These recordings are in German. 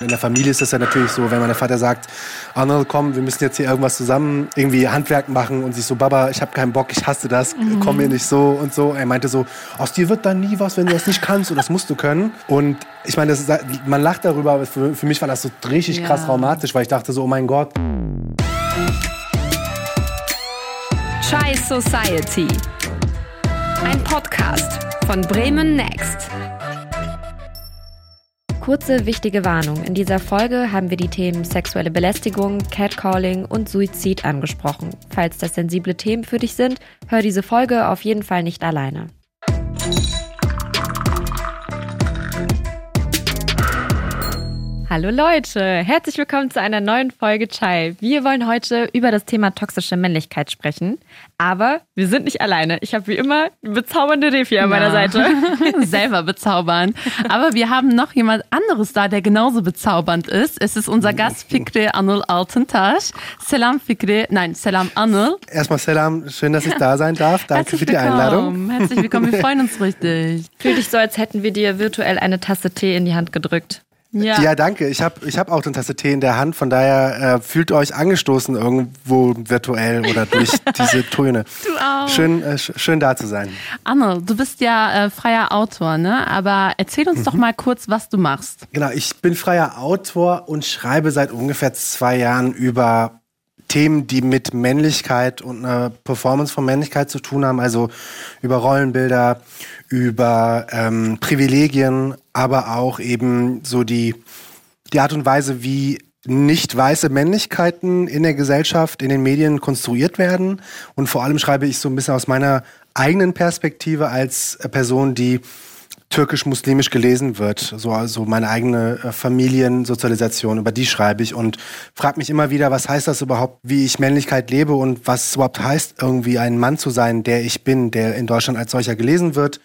In der Familie ist das ja natürlich so, wenn mein Vater sagt, Arnold, komm, wir müssen jetzt hier irgendwas zusammen irgendwie Handwerk machen und sich so, Baba, ich habe keinen Bock, ich hasse das, mhm. komm mir nicht so und so. Er meinte so, aus dir wird dann nie was, wenn du das nicht kannst und das musst du können. Und ich meine, ist, man lacht darüber, aber für, für, mich war das so richtig ja. krass traumatisch, weil ich dachte so, oh mein Gott. Chai Society. Ein Podcast von Bremen Next. Kurze, wichtige Warnung. In dieser Folge haben wir die Themen sexuelle Belästigung, Catcalling und Suizid angesprochen. Falls das sensible Themen für dich sind, hör diese Folge auf jeden Fall nicht alleine. Hallo Leute, herzlich willkommen zu einer neuen Folge Chai. Wir wollen heute über das Thema toxische Männlichkeit sprechen, aber wir sind nicht alleine. Ich habe wie immer bezaubernde Refi an meiner Seite. Selber bezaubern. Aber wir haben noch jemand anderes da, der genauso bezaubernd ist. Es ist unser Gast Fikre Anul Altentasch. Selam Fikre, nein, Selam Anul. Erstmal Selam, schön, dass ich da sein darf. Danke Herzlich für die willkommen. Einladung. Herzlich willkommen, wir freuen uns richtig. Fühl dich so, als hätten wir dir virtuell eine Tasse Tee in die Hand gedrückt. Ja. ja, danke. Ich habe ich hab auch eine Tasse Tee in der Hand, von daher äh, fühlt euch angestoßen irgendwo virtuell oder durch diese Töne. Du auch. Schön, äh, schön da zu sein. Anne, du bist ja äh, freier Autor, ne? Aber erzähl uns mhm. doch mal kurz, was du machst. Genau, ich bin freier Autor und schreibe seit ungefähr zwei Jahren über Themen, die mit Männlichkeit und einer Performance von Männlichkeit zu tun haben, also über Rollenbilder, über ähm, Privilegien, aber auch eben so die, die Art und Weise, wie nicht weiße Männlichkeiten in der Gesellschaft, in den Medien konstruiert werden. Und vor allem schreibe ich so ein bisschen aus meiner eigenen Perspektive als Person, die türkisch-muslimisch gelesen wird. So also meine eigene äh, Familiensozialisation, über die schreibe ich und frage mich immer wieder, was heißt das überhaupt, wie ich Männlichkeit lebe und was überhaupt heißt, irgendwie ein Mann zu sein, der ich bin, der in Deutschland als solcher gelesen wird.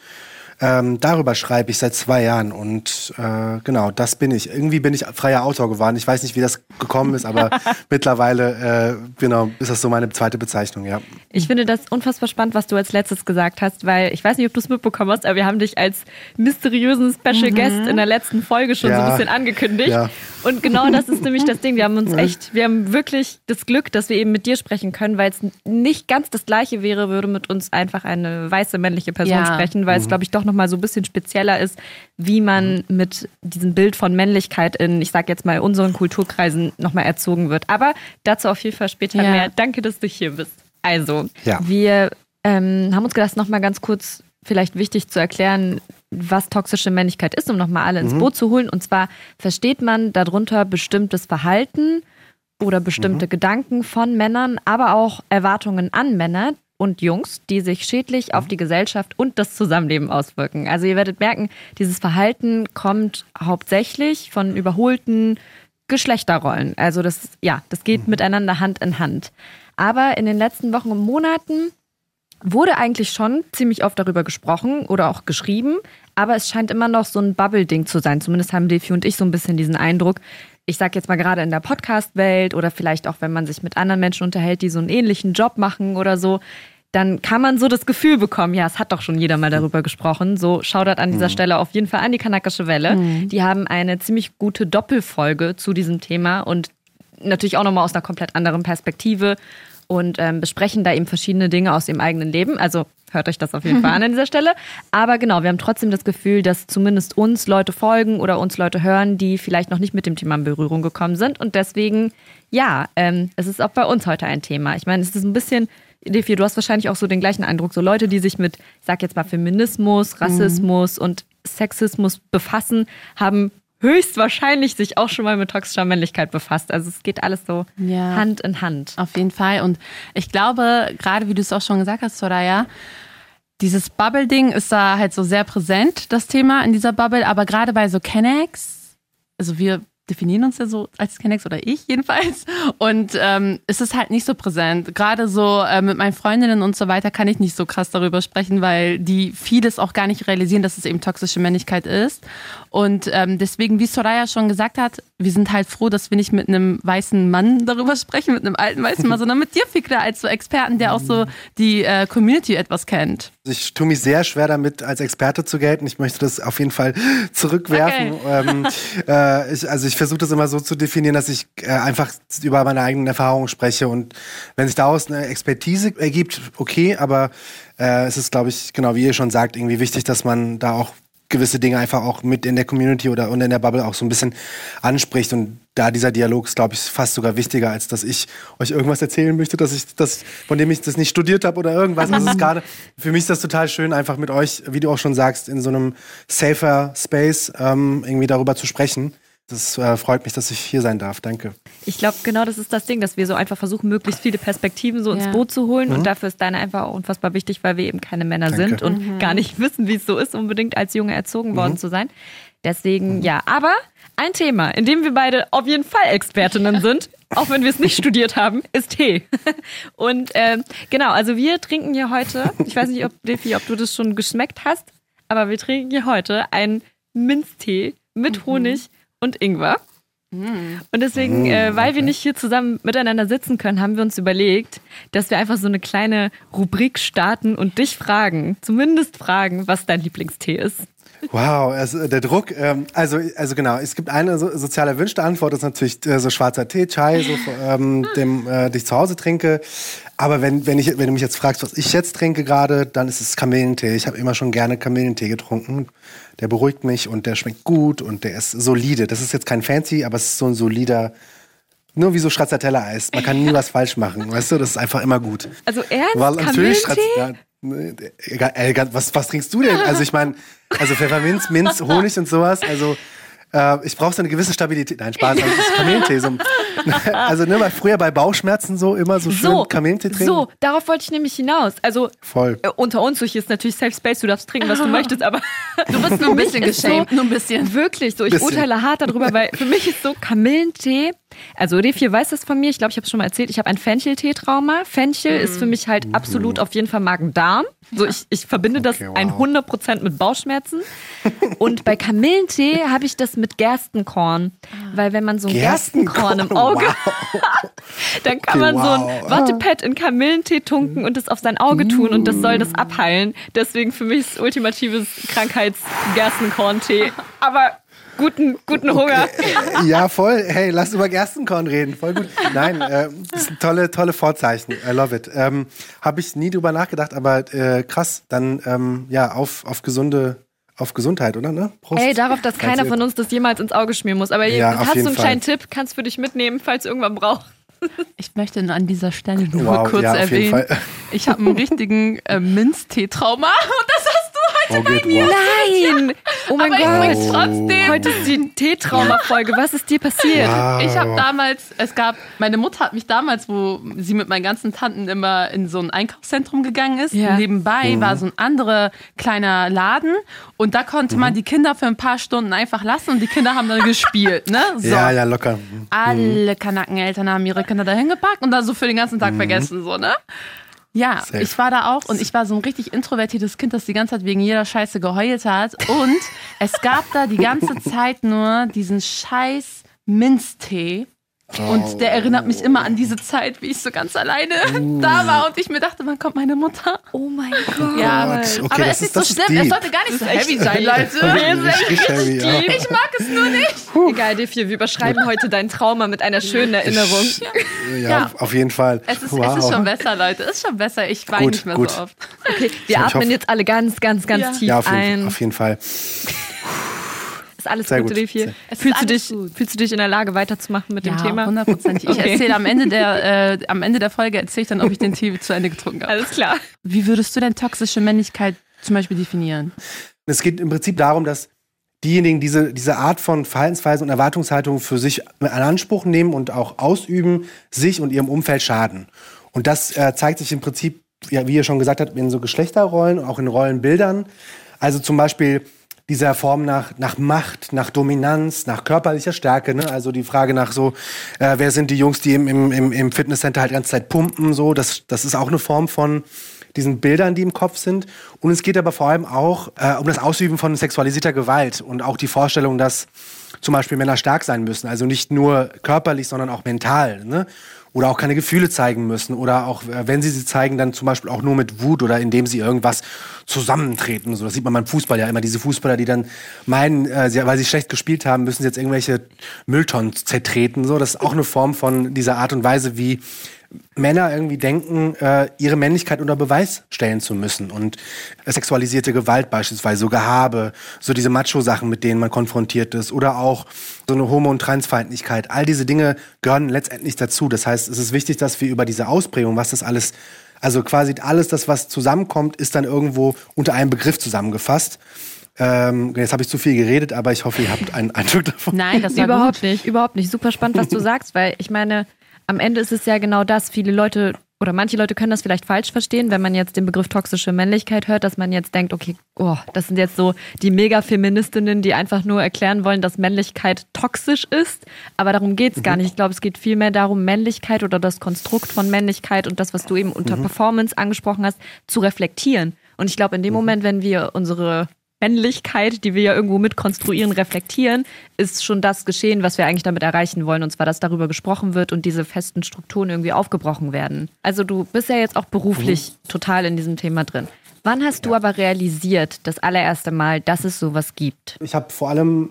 Ähm, darüber schreibe ich seit zwei Jahren und äh, genau, das bin ich. Irgendwie bin ich freier Autor geworden. Ich weiß nicht, wie das gekommen ist, aber mittlerweile äh, genau ist das so meine zweite Bezeichnung, ja. Ich finde das unfassbar spannend, was du als letztes gesagt hast, weil ich weiß nicht, ob du es mitbekommen hast, aber wir haben dich als mysteriösen Special mhm. Guest in der letzten Folge schon ja. so ein bisschen angekündigt. Ja. Und genau das ist nämlich das Ding. Wir haben uns echt, wir haben wirklich das Glück, dass wir eben mit dir sprechen können, weil es nicht ganz das Gleiche wäre, würde mit uns einfach eine weiße männliche Person ja. sprechen, weil mhm. es, glaube ich, doch nochmal so ein bisschen spezieller ist, wie man mhm. mit diesem Bild von Männlichkeit in, ich sage jetzt mal, unseren Kulturkreisen nochmal erzogen wird. Aber dazu auf jeden Fall später ja. mehr. Danke, dass du hier bist. Also, ja. wir ähm, haben uns gedacht, nochmal ganz kurz vielleicht wichtig zu erklären, was toxische Männlichkeit ist, um nochmal alle ins mhm. Boot zu holen. Und zwar versteht man darunter bestimmtes Verhalten oder bestimmte mhm. Gedanken von Männern, aber auch Erwartungen an Männer und Jungs, die sich schädlich mhm. auf die Gesellschaft und das Zusammenleben auswirken. Also ihr werdet merken, dieses Verhalten kommt hauptsächlich von überholten Geschlechterrollen. Also das, ja, das geht mhm. miteinander Hand in Hand. Aber in den letzten Wochen und Monaten wurde eigentlich schon ziemlich oft darüber gesprochen oder auch geschrieben, aber es scheint immer noch so ein Bubble-Ding zu sein. Zumindest haben Defi und ich so ein bisschen diesen Eindruck. Ich sag jetzt mal gerade in der Podcast-Welt oder vielleicht auch, wenn man sich mit anderen Menschen unterhält, die so einen ähnlichen Job machen oder so, dann kann man so das Gefühl bekommen, ja, es hat doch schon jeder mal darüber gesprochen. So schaudert an dieser mhm. Stelle auf jeden Fall an die kanakische Welle. Mhm. Die haben eine ziemlich gute Doppelfolge zu diesem Thema und natürlich auch nochmal aus einer komplett anderen Perspektive und ähm, besprechen da eben verschiedene Dinge aus dem eigenen Leben. Also hört euch das auf jeden Fall an an dieser Stelle. Aber genau, wir haben trotzdem das Gefühl, dass zumindest uns Leute folgen oder uns Leute hören, die vielleicht noch nicht mit dem Thema in Berührung gekommen sind. Und deswegen, ja, ähm, es ist auch bei uns heute ein Thema. Ich meine, es ist ein bisschen Defi, du hast wahrscheinlich auch so den gleichen Eindruck. So Leute, die sich mit, ich sag jetzt mal, Feminismus, Rassismus mhm. und Sexismus befassen, haben höchstwahrscheinlich sich auch schon mal mit toxischer Männlichkeit befasst. Also es geht alles so ja, Hand in Hand. Auf jeden Fall. Und ich glaube, gerade wie du es auch schon gesagt hast, Soraya, dieses Bubble-Ding ist da halt so sehr präsent, das Thema in dieser Bubble. Aber gerade bei so Kennex, also wir definieren uns ja so als Kennex oder ich jedenfalls. Und ähm, es ist halt nicht so präsent. Gerade so äh, mit meinen Freundinnen und so weiter kann ich nicht so krass darüber sprechen, weil die vieles auch gar nicht realisieren, dass es eben toxische Männlichkeit ist. Und ähm, deswegen, wie Soraya schon gesagt hat, wir sind halt froh, dass wir nicht mit einem weißen Mann darüber sprechen, mit einem alten weißen Mann, sondern mit dir, Fikra, als so Experten, der auch so die äh, Community etwas kennt. Ich tue mich sehr schwer damit, als Experte zu gelten. Ich möchte das auf jeden Fall zurückwerfen. Okay. Ähm, äh, ich, also ich versuche das immer so zu definieren, dass ich äh, einfach über meine eigenen Erfahrungen spreche. Und wenn sich daraus eine Expertise ergibt, okay, aber äh, es ist, glaube ich, genau wie ihr schon sagt, irgendwie wichtig, dass man da auch gewisse Dinge einfach auch mit in der Community oder in der Bubble auch so ein bisschen anspricht. Und da dieser Dialog ist, glaube ich, fast sogar wichtiger, als dass ich euch irgendwas erzählen möchte, dass ich das, von dem ich das nicht studiert habe oder irgendwas. Also ist gerade, für mich ist das total schön, einfach mit euch, wie du auch schon sagst, in so einem safer Space ähm, irgendwie darüber zu sprechen. Das äh, freut mich, dass ich hier sein darf. Danke. Ich glaube, genau das ist das Ding, dass wir so einfach versuchen, möglichst viele Perspektiven so ja. ins Boot zu holen. Mhm. Und dafür ist deine einfach unfassbar wichtig, weil wir eben keine Männer Danke. sind und mhm. gar nicht wissen, wie es so ist, unbedingt als Junge erzogen worden mhm. zu sein. Deswegen, mhm. ja. Aber ein Thema, in dem wir beide auf jeden Fall Expertinnen sind, auch wenn wir es nicht studiert haben, ist Tee. Und äh, genau, also wir trinken hier heute, ich weiß nicht, ob, Defi, ob du das schon geschmeckt hast, aber wir trinken hier heute einen Minztee mit mhm. Honig und Ingwer. Und deswegen, äh, mm, weil wir nicht hier zusammen miteinander sitzen können, haben wir uns überlegt, dass wir einfach so eine kleine Rubrik starten und dich fragen, zumindest fragen, was dein Lieblingstee ist. Wow, also der Druck, ähm, also, also genau, es gibt eine so, sozial erwünschte Antwort, das ist natürlich äh, so schwarzer Tee, Chai, so, ähm, dem äh, ich zu Hause trinke. Aber wenn, wenn, ich, wenn du mich jetzt fragst, was ich jetzt trinke gerade, dann ist es Kamillentee. Ich habe immer schon gerne Kamillentee getrunken der beruhigt mich und der schmeckt gut und der ist solide. Das ist jetzt kein Fancy, aber es ist so ein solider, nur wie so Stracciatella-Eis. Man kann nie was falsch machen, weißt du? Das ist einfach immer gut. Also ernst? Weil natürlich Stracciatella. Was, was trinkst du denn? Also ich meine, also Pfefferminz, Minz, Honig und sowas. Also äh, ich brauche so eine gewisse Stabilität. Nein, Spaß, das ist Kamillentee. So, also ne, mal früher bei Bauchschmerzen so immer so schön so, Kamillentee trinken. So, darauf wollte ich nämlich hinaus. Also Voll. Äh, unter uns, hier ist natürlich Safe Space, du darfst trinken, was du möchtest, aber du bist nur ein bisschen geschämt, so, nur ein bisschen. Wirklich so, ich bisschen. urteile hart darüber, weil für mich ist so Kamillentee also Refir weiß das von mir. Ich glaube, ich habe es schon mal erzählt. Ich habe ein Fenchel-Tee-Trauma. Fenchel mhm. ist für mich halt absolut auf jeden Fall Magen-Darm. So, ich, ich verbinde okay, das wow. 100% mit Bauchschmerzen. Und bei Kamillentee habe ich das mit Gerstenkorn. Weil wenn man so ein Gerstenkorn, Gerstenkorn im Auge wow. dann kann okay, man wow. so ein Wattepad in Kamillentee tunken und das auf sein Auge tun und das soll das abheilen. Deswegen für mich ist ultimatives Krankheits-Gerstenkorn-Tee. Aber guten, guten Hunger. Okay. Ja, voll. Hey, lass über Gerstenkorn reden. Voll gut. Nein, äh, das sind tolle, tolle Vorzeichen. I love it. Ähm, Habe ich nie drüber nachgedacht, aber äh, krass. Dann ähm, ja, auf, auf gesunde auf Gesundheit, oder? Ne? Prost. Ey, darauf, dass keiner von uns das jemals ins Auge schmieren muss. Aber ja, hast du einen Fall. kleinen Tipp, kannst du für dich mitnehmen, falls du irgendwann brauchst. Ich möchte an dieser Stelle nur wow, kurz ja, erwähnen, ich habe einen richtigen äh, Minztee-Trauma und das hast heute oh, bei mir. Nein! Oh mein Aber Gott. trotzdem. Heute ist die Teetrauma-Folge. Was ist dir passiert? Wow. Ich habe damals, es gab, meine Mutter hat mich damals, wo sie mit meinen ganzen Tanten immer in so ein Einkaufszentrum gegangen ist, ja. nebenbei mhm. war so ein anderer kleiner Laden und da konnte mhm. man die Kinder für ein paar Stunden einfach lassen und die Kinder haben dann gespielt, ne? So. Ja, ja, locker. Mhm. Alle Kanackeneltern haben ihre Kinder dahin gepackt und dann so für den ganzen Tag mhm. vergessen, so, ne? Ja, Safe. ich war da auch und ich war so ein richtig introvertiertes Kind, das die ganze Zeit wegen jeder Scheiße geheult hat. Und es gab da die ganze Zeit nur diesen scheiß Minztee. Und der erinnert mich immer an diese Zeit, wie ich so ganz alleine uh. da war und ich mir dachte, wann kommt meine Mutter? Oh mein Gott. Ja, okay, aber es ist, ist so schlimm. Es sollte gar nicht so heavy sein, Leute. ist heavy, ja. Ich mag es nur nicht. Egal, Diffie, wir überschreiben heute dein Trauma mit einer schönen Erinnerung. Ja, ja auf jeden Fall. Es ist, wow. es ist, schon besser, Leute. Es ist schon besser. Ich weine nicht mehr gut. so oft. Okay, wir so, atmen jetzt alle ganz, ganz, ganz tief ja, auf jeden, ein. Auf jeden Fall. Ist alles Sehr gut, gut. Hier. Fühlst, du dich, gut. fühlst du dich in der Lage, weiterzumachen mit ja, dem Thema? hundertprozentig. Ich okay. erzähle am Ende der, äh, am Ende der Folge erzähle ich dann, ob ich den Tee zu Ende getrunken habe. Alles klar. Wie würdest du denn toxische Männlichkeit zum Beispiel definieren? Es geht im Prinzip darum, dass diejenigen diese, diese Art von Verhaltensweisen und Erwartungshaltung für sich in Anspruch nehmen und auch ausüben, sich und ihrem Umfeld schaden. Und das äh, zeigt sich im Prinzip, ja, wie ihr schon gesagt habt, in so Geschlechterrollen, auch in Rollenbildern. Also zum Beispiel dieser Form nach, nach Macht, nach Dominanz, nach körperlicher Stärke. Ne? Also die Frage nach so, äh, wer sind die Jungs, die im, im, im Fitnesscenter halt die ganze Zeit pumpen, so, das, das ist auch eine Form von diesen Bildern, die im Kopf sind. Und es geht aber vor allem auch äh, um das Ausüben von sexualisierter Gewalt und auch die Vorstellung, dass zum Beispiel Männer stark sein müssen. Also nicht nur körperlich, sondern auch mental. Ne? Oder auch keine Gefühle zeigen müssen oder auch, äh, wenn sie sie zeigen, dann zum Beispiel auch nur mit Wut oder indem sie irgendwas zusammentreten. So, das sieht man beim Fußball ja immer, diese Fußballer, die dann meinen, äh, weil sie schlecht gespielt haben, müssen sie jetzt irgendwelche Mülltonnen zertreten. So, das ist auch eine Form von dieser Art und Weise, wie Männer irgendwie denken, äh, ihre Männlichkeit unter Beweis stellen zu müssen. Und sexualisierte Gewalt beispielsweise, so Gehabe, so diese Macho-Sachen, mit denen man konfrontiert ist, oder auch so eine Homo- und Transfeindlichkeit. All diese Dinge gehören letztendlich dazu. Das heißt, es ist wichtig, dass wir über diese Ausprägung, was das alles, also quasi alles das, was zusammenkommt, ist dann irgendwo unter einem Begriff zusammengefasst. Ähm, jetzt habe ich zu viel geredet, aber ich hoffe, ihr habt einen Eindruck davon. Nein, das war überhaupt gut. nicht, überhaupt nicht. Super spannend, was du sagst, weil ich meine, am Ende ist es ja genau das. Viele Leute oder manche Leute können das vielleicht falsch verstehen, wenn man jetzt den Begriff toxische Männlichkeit hört, dass man jetzt denkt, okay, oh, das sind jetzt so die Mega-Feministinnen, die einfach nur erklären wollen, dass Männlichkeit toxisch ist. Aber darum geht es mhm. gar nicht. Ich glaube, es geht vielmehr darum, Männlichkeit oder das Konstrukt von Männlichkeit und das, was du eben unter mhm. Performance angesprochen hast, zu reflektieren. Und ich glaube, in dem mhm. Moment, wenn wir unsere Männlichkeit, die wir ja irgendwo mitkonstruieren, reflektieren, ist schon das geschehen, was wir eigentlich damit erreichen wollen. Und zwar, dass darüber gesprochen wird und diese festen Strukturen irgendwie aufgebrochen werden. Also du bist ja jetzt auch beruflich mhm. total in diesem Thema drin. Wann hast du aber realisiert, das allererste Mal, dass es sowas gibt? Ich habe vor allem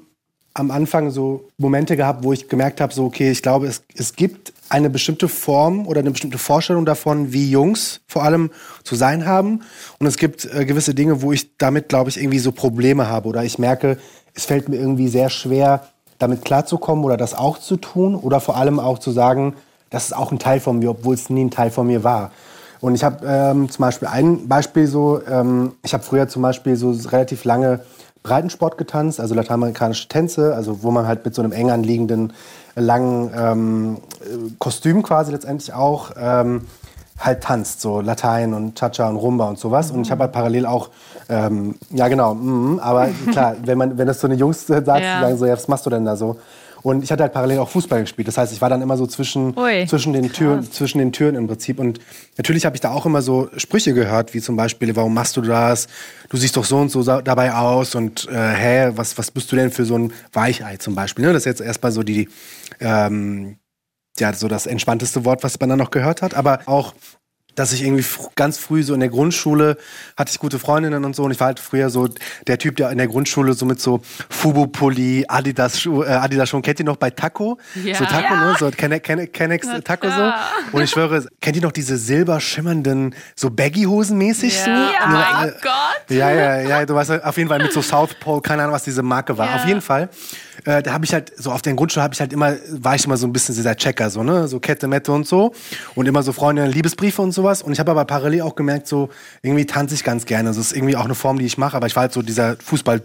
am Anfang so Momente gehabt, wo ich gemerkt habe, so okay, ich glaube, es, es gibt eine bestimmte Form oder eine bestimmte Vorstellung davon, wie Jungs vor allem zu sein haben. Und es gibt äh, gewisse Dinge, wo ich damit, glaube ich, irgendwie so Probleme habe oder ich merke, es fällt mir irgendwie sehr schwer, damit klarzukommen oder das auch zu tun oder vor allem auch zu sagen, das ist auch ein Teil von mir, obwohl es nie ein Teil von mir war. Und ich habe ähm, zum Beispiel ein Beispiel so, ähm, ich habe früher zum Beispiel so relativ lange Breitensport getanzt, also lateinamerikanische Tänze, also wo man halt mit so einem eng anliegenden, langen ähm, Kostüm quasi letztendlich auch ähm, halt tanzt, so Latein und Cha-Cha und Rumba und sowas. Mhm. Und ich habe halt parallel auch, ähm, ja genau, mm, aber klar, wenn man, wenn das so eine Jungs sagt, ja. sagen so, ja, was machst du denn da so? Und ich hatte halt parallel auch Fußball gespielt. Das heißt, ich war dann immer so zwischen, zwischen, den, Türen, zwischen den Türen im Prinzip. Und natürlich habe ich da auch immer so Sprüche gehört, wie zum Beispiel, warum machst du das? Du siehst doch so und so dabei aus. Und äh, hä, was, was bist du denn für so ein Weichei zum Beispiel? Ne? Das ist jetzt erstmal so die, ähm, ja, so das entspannteste Wort, was man dann noch gehört hat. Aber auch dass ich irgendwie ganz früh so in der Grundschule hatte ich gute Freundinnen und so und ich war halt früher so der Typ, der in der Grundschule so mit so Fubu-Pulli, Adidas, äh, Adidas Schuhen, kennt ihr noch bei Taco? Ja. So Taco, ja. ne? So Kennex Taco so. Und ich schwöre, kennt ihr noch diese silber schimmernden, so Baggy-Hosen mäßig ja. so? Ja, oh mein äh, Gott. Ja, ja, ja, du weißt auf jeden Fall mit so South Pole, keine Ahnung, was diese Marke war. Ja. Auf jeden Fall äh, da habe ich halt, so auf der Grundschule habe ich halt immer, war ich immer so ein bisschen dieser Checker, so, ne? So Kette, Mette und so. Und immer so Freunde, Liebesbriefe und sowas. Und ich habe aber parallel auch gemerkt, so, irgendwie tanze ich ganz gerne. Das ist irgendwie auch eine Form, die ich mache, aber ich war halt so dieser Fußball-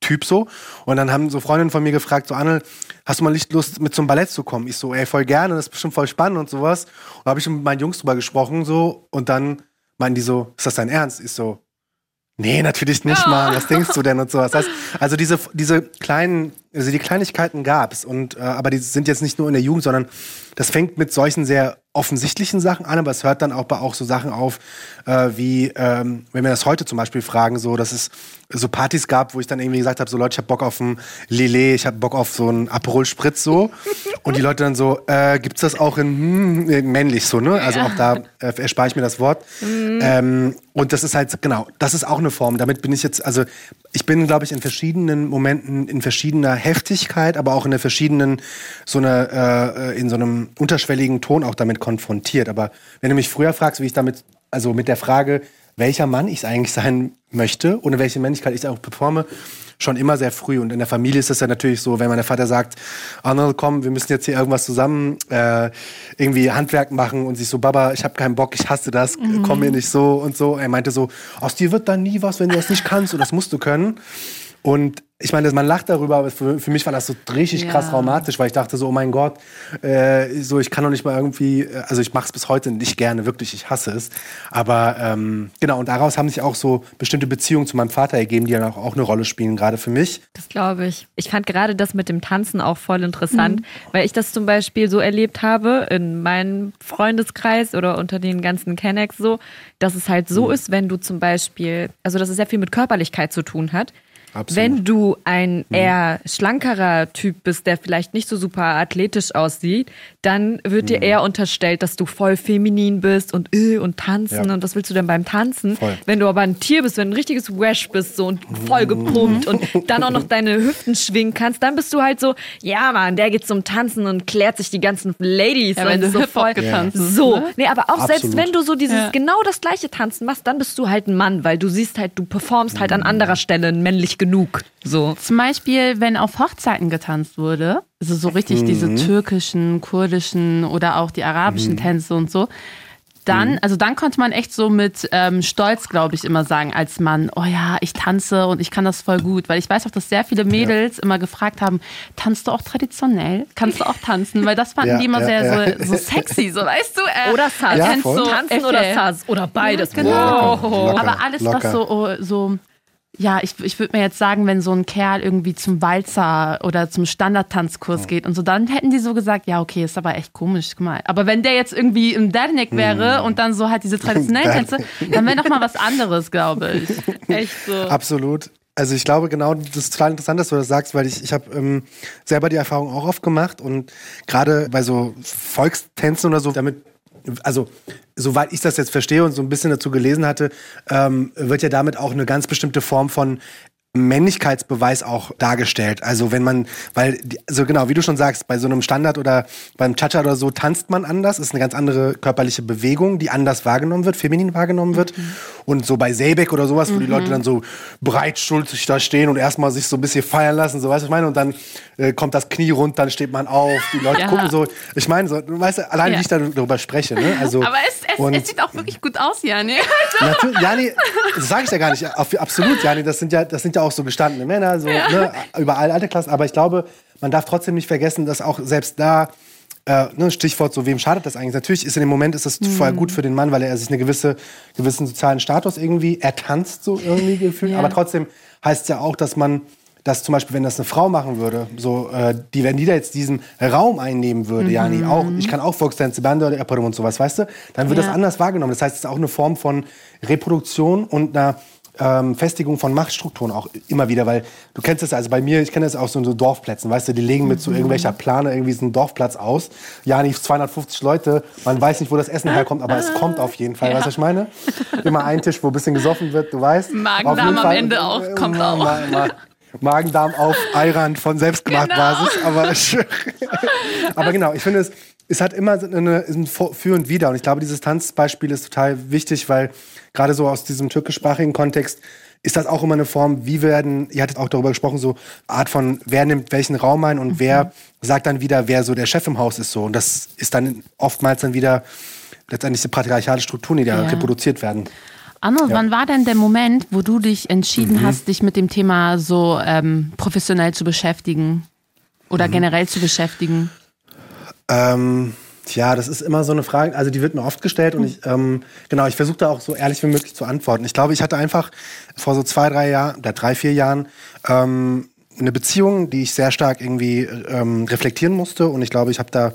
Typ so. Und dann haben so Freundinnen von mir gefragt, so Anne, hast du mal nicht Lust, mit zum Ballett zu kommen? Ich so, ey, voll gerne, das ist bestimmt voll spannend und sowas. Und habe ich mit meinen Jungs drüber gesprochen so und dann meinen die so, ist das dein Ernst? Ich so, nee, natürlich nicht, oh. Mann, was denkst du denn und sowas. Das heißt, also diese, diese kleinen also die Kleinigkeiten gab's und äh, aber die sind jetzt nicht nur in der Jugend, sondern das fängt mit solchen sehr offensichtlichen Sachen an, aber es hört dann auch bei auch so Sachen auf, äh, wie ähm, wenn wir das heute zum Beispiel fragen, so dass es so Partys gab, wo ich dann irgendwie gesagt habe, so Leute, ich habe Bock auf ein Lillet, ich habe Bock auf so ein Aperol Spritz so und die Leute dann so, äh, gibt's das auch in hm, äh, männlich so, ne? Also ja. auch da äh, erspare ich mir das Wort. Mhm. Ähm, und das ist halt genau, das ist auch eine Form. Damit bin ich jetzt, also ich bin, glaube ich, in verschiedenen Momenten in verschiedener Heftigkeit, aber auch in der verschiedenen, so eine, äh, in so einem unterschwelligen Ton auch damit konfrontiert. Aber wenn du mich früher fragst, wie ich damit, also mit der Frage, welcher Mann ich eigentlich sein möchte oder welche Männlichkeit ich auch performe, schon immer sehr früh. Und in der Familie ist das ja natürlich so, wenn mein Vater sagt, Arnold, komm, wir müssen jetzt hier irgendwas zusammen äh, irgendwie Handwerk machen und sich so, Baba, ich habe keinen Bock, ich hasse das, mhm. komm mir nicht so und so. Er meinte so, aus dir wird dann nie was, wenn du das nicht kannst und das musst du können. Und ich meine, man lacht darüber, aber für, für mich war das so richtig ja. krass traumatisch, weil ich dachte so, oh mein Gott, äh, so ich kann doch nicht mal irgendwie, äh, also ich mache es bis heute nicht gerne, wirklich, ich hasse es. Aber ähm, genau, und daraus haben sich auch so bestimmte Beziehungen zu meinem Vater ergeben, die dann auch, auch eine Rolle spielen, gerade für mich. Das glaube ich. Ich fand gerade das mit dem Tanzen auch voll interessant, mhm. weil ich das zum Beispiel so erlebt habe in meinem Freundeskreis oder unter den ganzen Kennex so, dass es halt so mhm. ist, wenn du zum Beispiel, also dass es sehr viel mit Körperlichkeit zu tun hat Absolut. Wenn du ein mhm. eher schlankerer Typ bist, der vielleicht nicht so super athletisch aussieht, dann wird mhm. dir eher unterstellt, dass du voll feminin bist und äh, und tanzen ja. und was willst du denn beim Tanzen? Voll. Wenn du aber ein Tier bist, wenn du ein richtiges Wash bist so und voll mhm. gepumpt und dann auch noch deine Hüften schwingen kannst, dann bist du halt so, ja Mann, der geht zum Tanzen und klärt sich die ganzen Ladies, ja, wenn du so voll getanzt. So, ne? nee, aber auch Absolut. selbst wenn du so dieses ja. genau das gleiche Tanzen machst, dann bist du halt ein Mann, weil du siehst halt, du performst halt an mhm. anderer Stelle männlich genug. So. Zum Beispiel, wenn auf Hochzeiten getanzt wurde, also so richtig mhm. diese türkischen, kurdischen oder auch die arabischen mhm. Tänze und so, dann, mhm. also dann konnte man echt so mit ähm, Stolz, glaube ich, immer sagen als Mann, oh ja, ich tanze und ich kann das voll gut. Weil ich weiß auch, dass sehr viele Mädels ja. immer gefragt haben, tanzt du auch traditionell? Kannst du auch tanzen? Weil das fanden ja, die immer ja, sehr so, so, sexy, so weißt du. Äh, oder Saz. Ja, so, tanzen oder Saz. Oder beides. genau. Wow. Aber alles, locker. was so, oh, so ja, ich, ich würde mir jetzt sagen, wenn so ein Kerl irgendwie zum Walzer oder zum Standardtanzkurs ja. geht und so, dann hätten die so gesagt, ja, okay, ist aber echt komisch, guck mal. Aber wenn der jetzt irgendwie im Dernek wäre mhm. und dann so halt diese traditionellen Tänze, dann wäre noch mal was anderes, glaube ich. Echt so. Absolut. Also ich glaube genau, das ist total interessant, dass du das sagst, weil ich, ich habe ähm, selber die Erfahrung auch oft gemacht und gerade bei so Volkstänzen oder so, damit also soweit ich das jetzt verstehe und so ein bisschen dazu gelesen hatte, ähm, wird ja damit auch eine ganz bestimmte Form von Männlichkeitsbeweis auch dargestellt. Also wenn man, weil, so genau, wie du schon sagst, bei so einem Standard oder beim Cha-Cha oder so tanzt man anders, ist eine ganz andere körperliche Bewegung, die anders wahrgenommen wird, feminin wahrgenommen wird. Mhm. Und so bei Seebeck oder sowas, wo mhm. die Leute dann so breitschultrig da stehen und erstmal sich so ein bisschen feiern lassen, so weißt du, ich meine, und dann äh, kommt das Knie runter, dann steht man auf, die Leute ja. gucken so. Ich meine, so, du weißt, allein ja. wie ich darüber spreche, ne? Also, Aber es, es, es sieht auch wirklich gut aus, Jani. Natürlich, Jani, das sage ich ja gar nicht. Absolut, Jani, das sind ja, das sind ja auch so gestandene Männer, so, ja. ne, überall alte Klassen. Aber ich glaube, man darf trotzdem nicht vergessen, dass auch selbst da äh, ne, Stichwort so, wem schadet das eigentlich? Natürlich ist in dem Moment ist das mhm. voll gut für den Mann, weil er sich einen gewisse, gewissen sozialen Status irgendwie, er tanzt so irgendwie gefühlt, ja. aber trotzdem heißt es ja auch, dass man dass zum Beispiel, wenn das eine Frau machen würde, so, äh, die, wenn die da jetzt diesen Raum einnehmen würde, mhm. ja, nee, auch, ich kann auch Volkstänze, Bande oder und sowas, weißt du, dann wird ja. das anders wahrgenommen. Das heißt, es ist auch eine Form von Reproduktion und einer ähm, Festigung von Machtstrukturen auch immer wieder, weil du kennst es, also bei mir, ich kenne das auch so in so Dorfplätzen, weißt du, die legen mit so mhm. irgendwelcher Plane irgendwie so einen Dorfplatz aus. Ja, nicht 250 Leute, man weiß nicht, wo das Essen herkommt, aber es kommt auf jeden Fall, ja. weißt du, was ich meine? Immer ein Tisch, wo ein bisschen gesoffen wird, du weißt. Magen-Darm am Ende auch, kommt auch. Mal, mal. Magen-Darm auf Eiran von selbstgemacht genau. Aber, aber genau, ich finde es, es hat immer eine, ein Für und Wider. Und ich glaube, dieses Tanzbeispiel ist total wichtig, weil gerade so aus diesem türkischsprachigen Kontext ist das auch immer eine Form, wie werden, ihr hattet auch darüber gesprochen, so Art von, wer nimmt welchen Raum ein und mhm. wer sagt dann wieder, wer so der Chef im Haus ist so. Und das ist dann oftmals dann wieder letztendlich die patriarchale Strukturen, die da ja. reproduziert werden. Anno, ja. wann war denn der Moment, wo du dich entschieden mhm. hast, dich mit dem Thema so ähm, professionell zu beschäftigen oder mhm. generell zu beschäftigen? Ähm, ja, das ist immer so eine Frage, also die wird mir oft gestellt und ich, ähm, genau, ich versuche da auch so ehrlich wie möglich zu antworten. Ich glaube, ich hatte einfach vor so zwei, drei Jahren, oder drei, vier Jahren, ähm, eine Beziehung, die ich sehr stark irgendwie ähm, reflektieren musste und ich glaube, ich habe da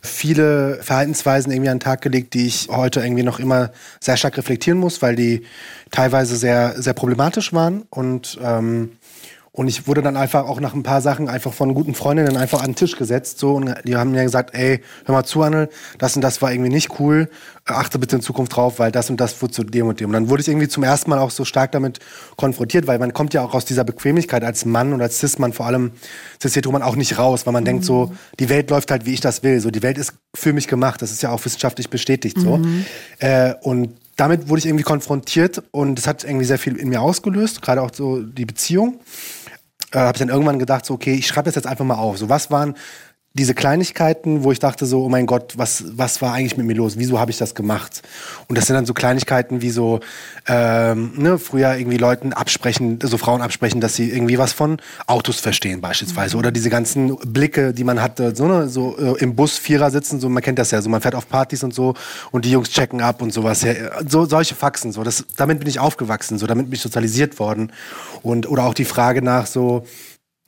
viele Verhaltensweisen irgendwie an den Tag gelegt, die ich heute irgendwie noch immer sehr stark reflektieren muss, weil die teilweise sehr, sehr problematisch waren und ähm, und ich wurde dann einfach auch nach ein paar Sachen einfach von guten Freundinnen einfach an den Tisch gesetzt. So, und die haben mir gesagt, ey, hör mal zu, Anne, das und das war irgendwie nicht cool. Achte bitte in Zukunft drauf, weil das und das wurde zu dem und dem. Und dann wurde ich irgendwie zum ersten Mal auch so stark damit konfrontiert, weil man kommt ja auch aus dieser Bequemlichkeit als Mann und als Cis-Mann vor allem Cis-Heteroman auch nicht raus, weil man mhm. denkt so, die Welt läuft halt, wie ich das will. So, die Welt ist für mich gemacht. Das ist ja auch wissenschaftlich bestätigt so. Mhm. Äh, und damit wurde ich irgendwie konfrontiert und das hat irgendwie sehr viel in mir ausgelöst, gerade auch so die Beziehung äh, habe ich dann irgendwann gedacht, so, okay, ich schreibe das jetzt einfach mal auf. So, was waren diese Kleinigkeiten, wo ich dachte so, oh mein Gott, was, was war eigentlich mit mir los? Wieso habe ich das gemacht? Und das sind dann so Kleinigkeiten wie so, ähm, ne, früher irgendwie Leuten absprechen, so Frauen absprechen, dass sie irgendwie was von Autos verstehen beispielsweise. Mhm. Oder diese ganzen Blicke, die man hatte, so, ne, so äh, im Bus Vierer sitzen, so man kennt das ja, so man fährt auf Partys und so und die Jungs checken ab und sowas. Ja, so solche Faxen, so. Das, damit bin ich aufgewachsen, so damit bin ich sozialisiert worden. Und, oder auch die Frage nach so,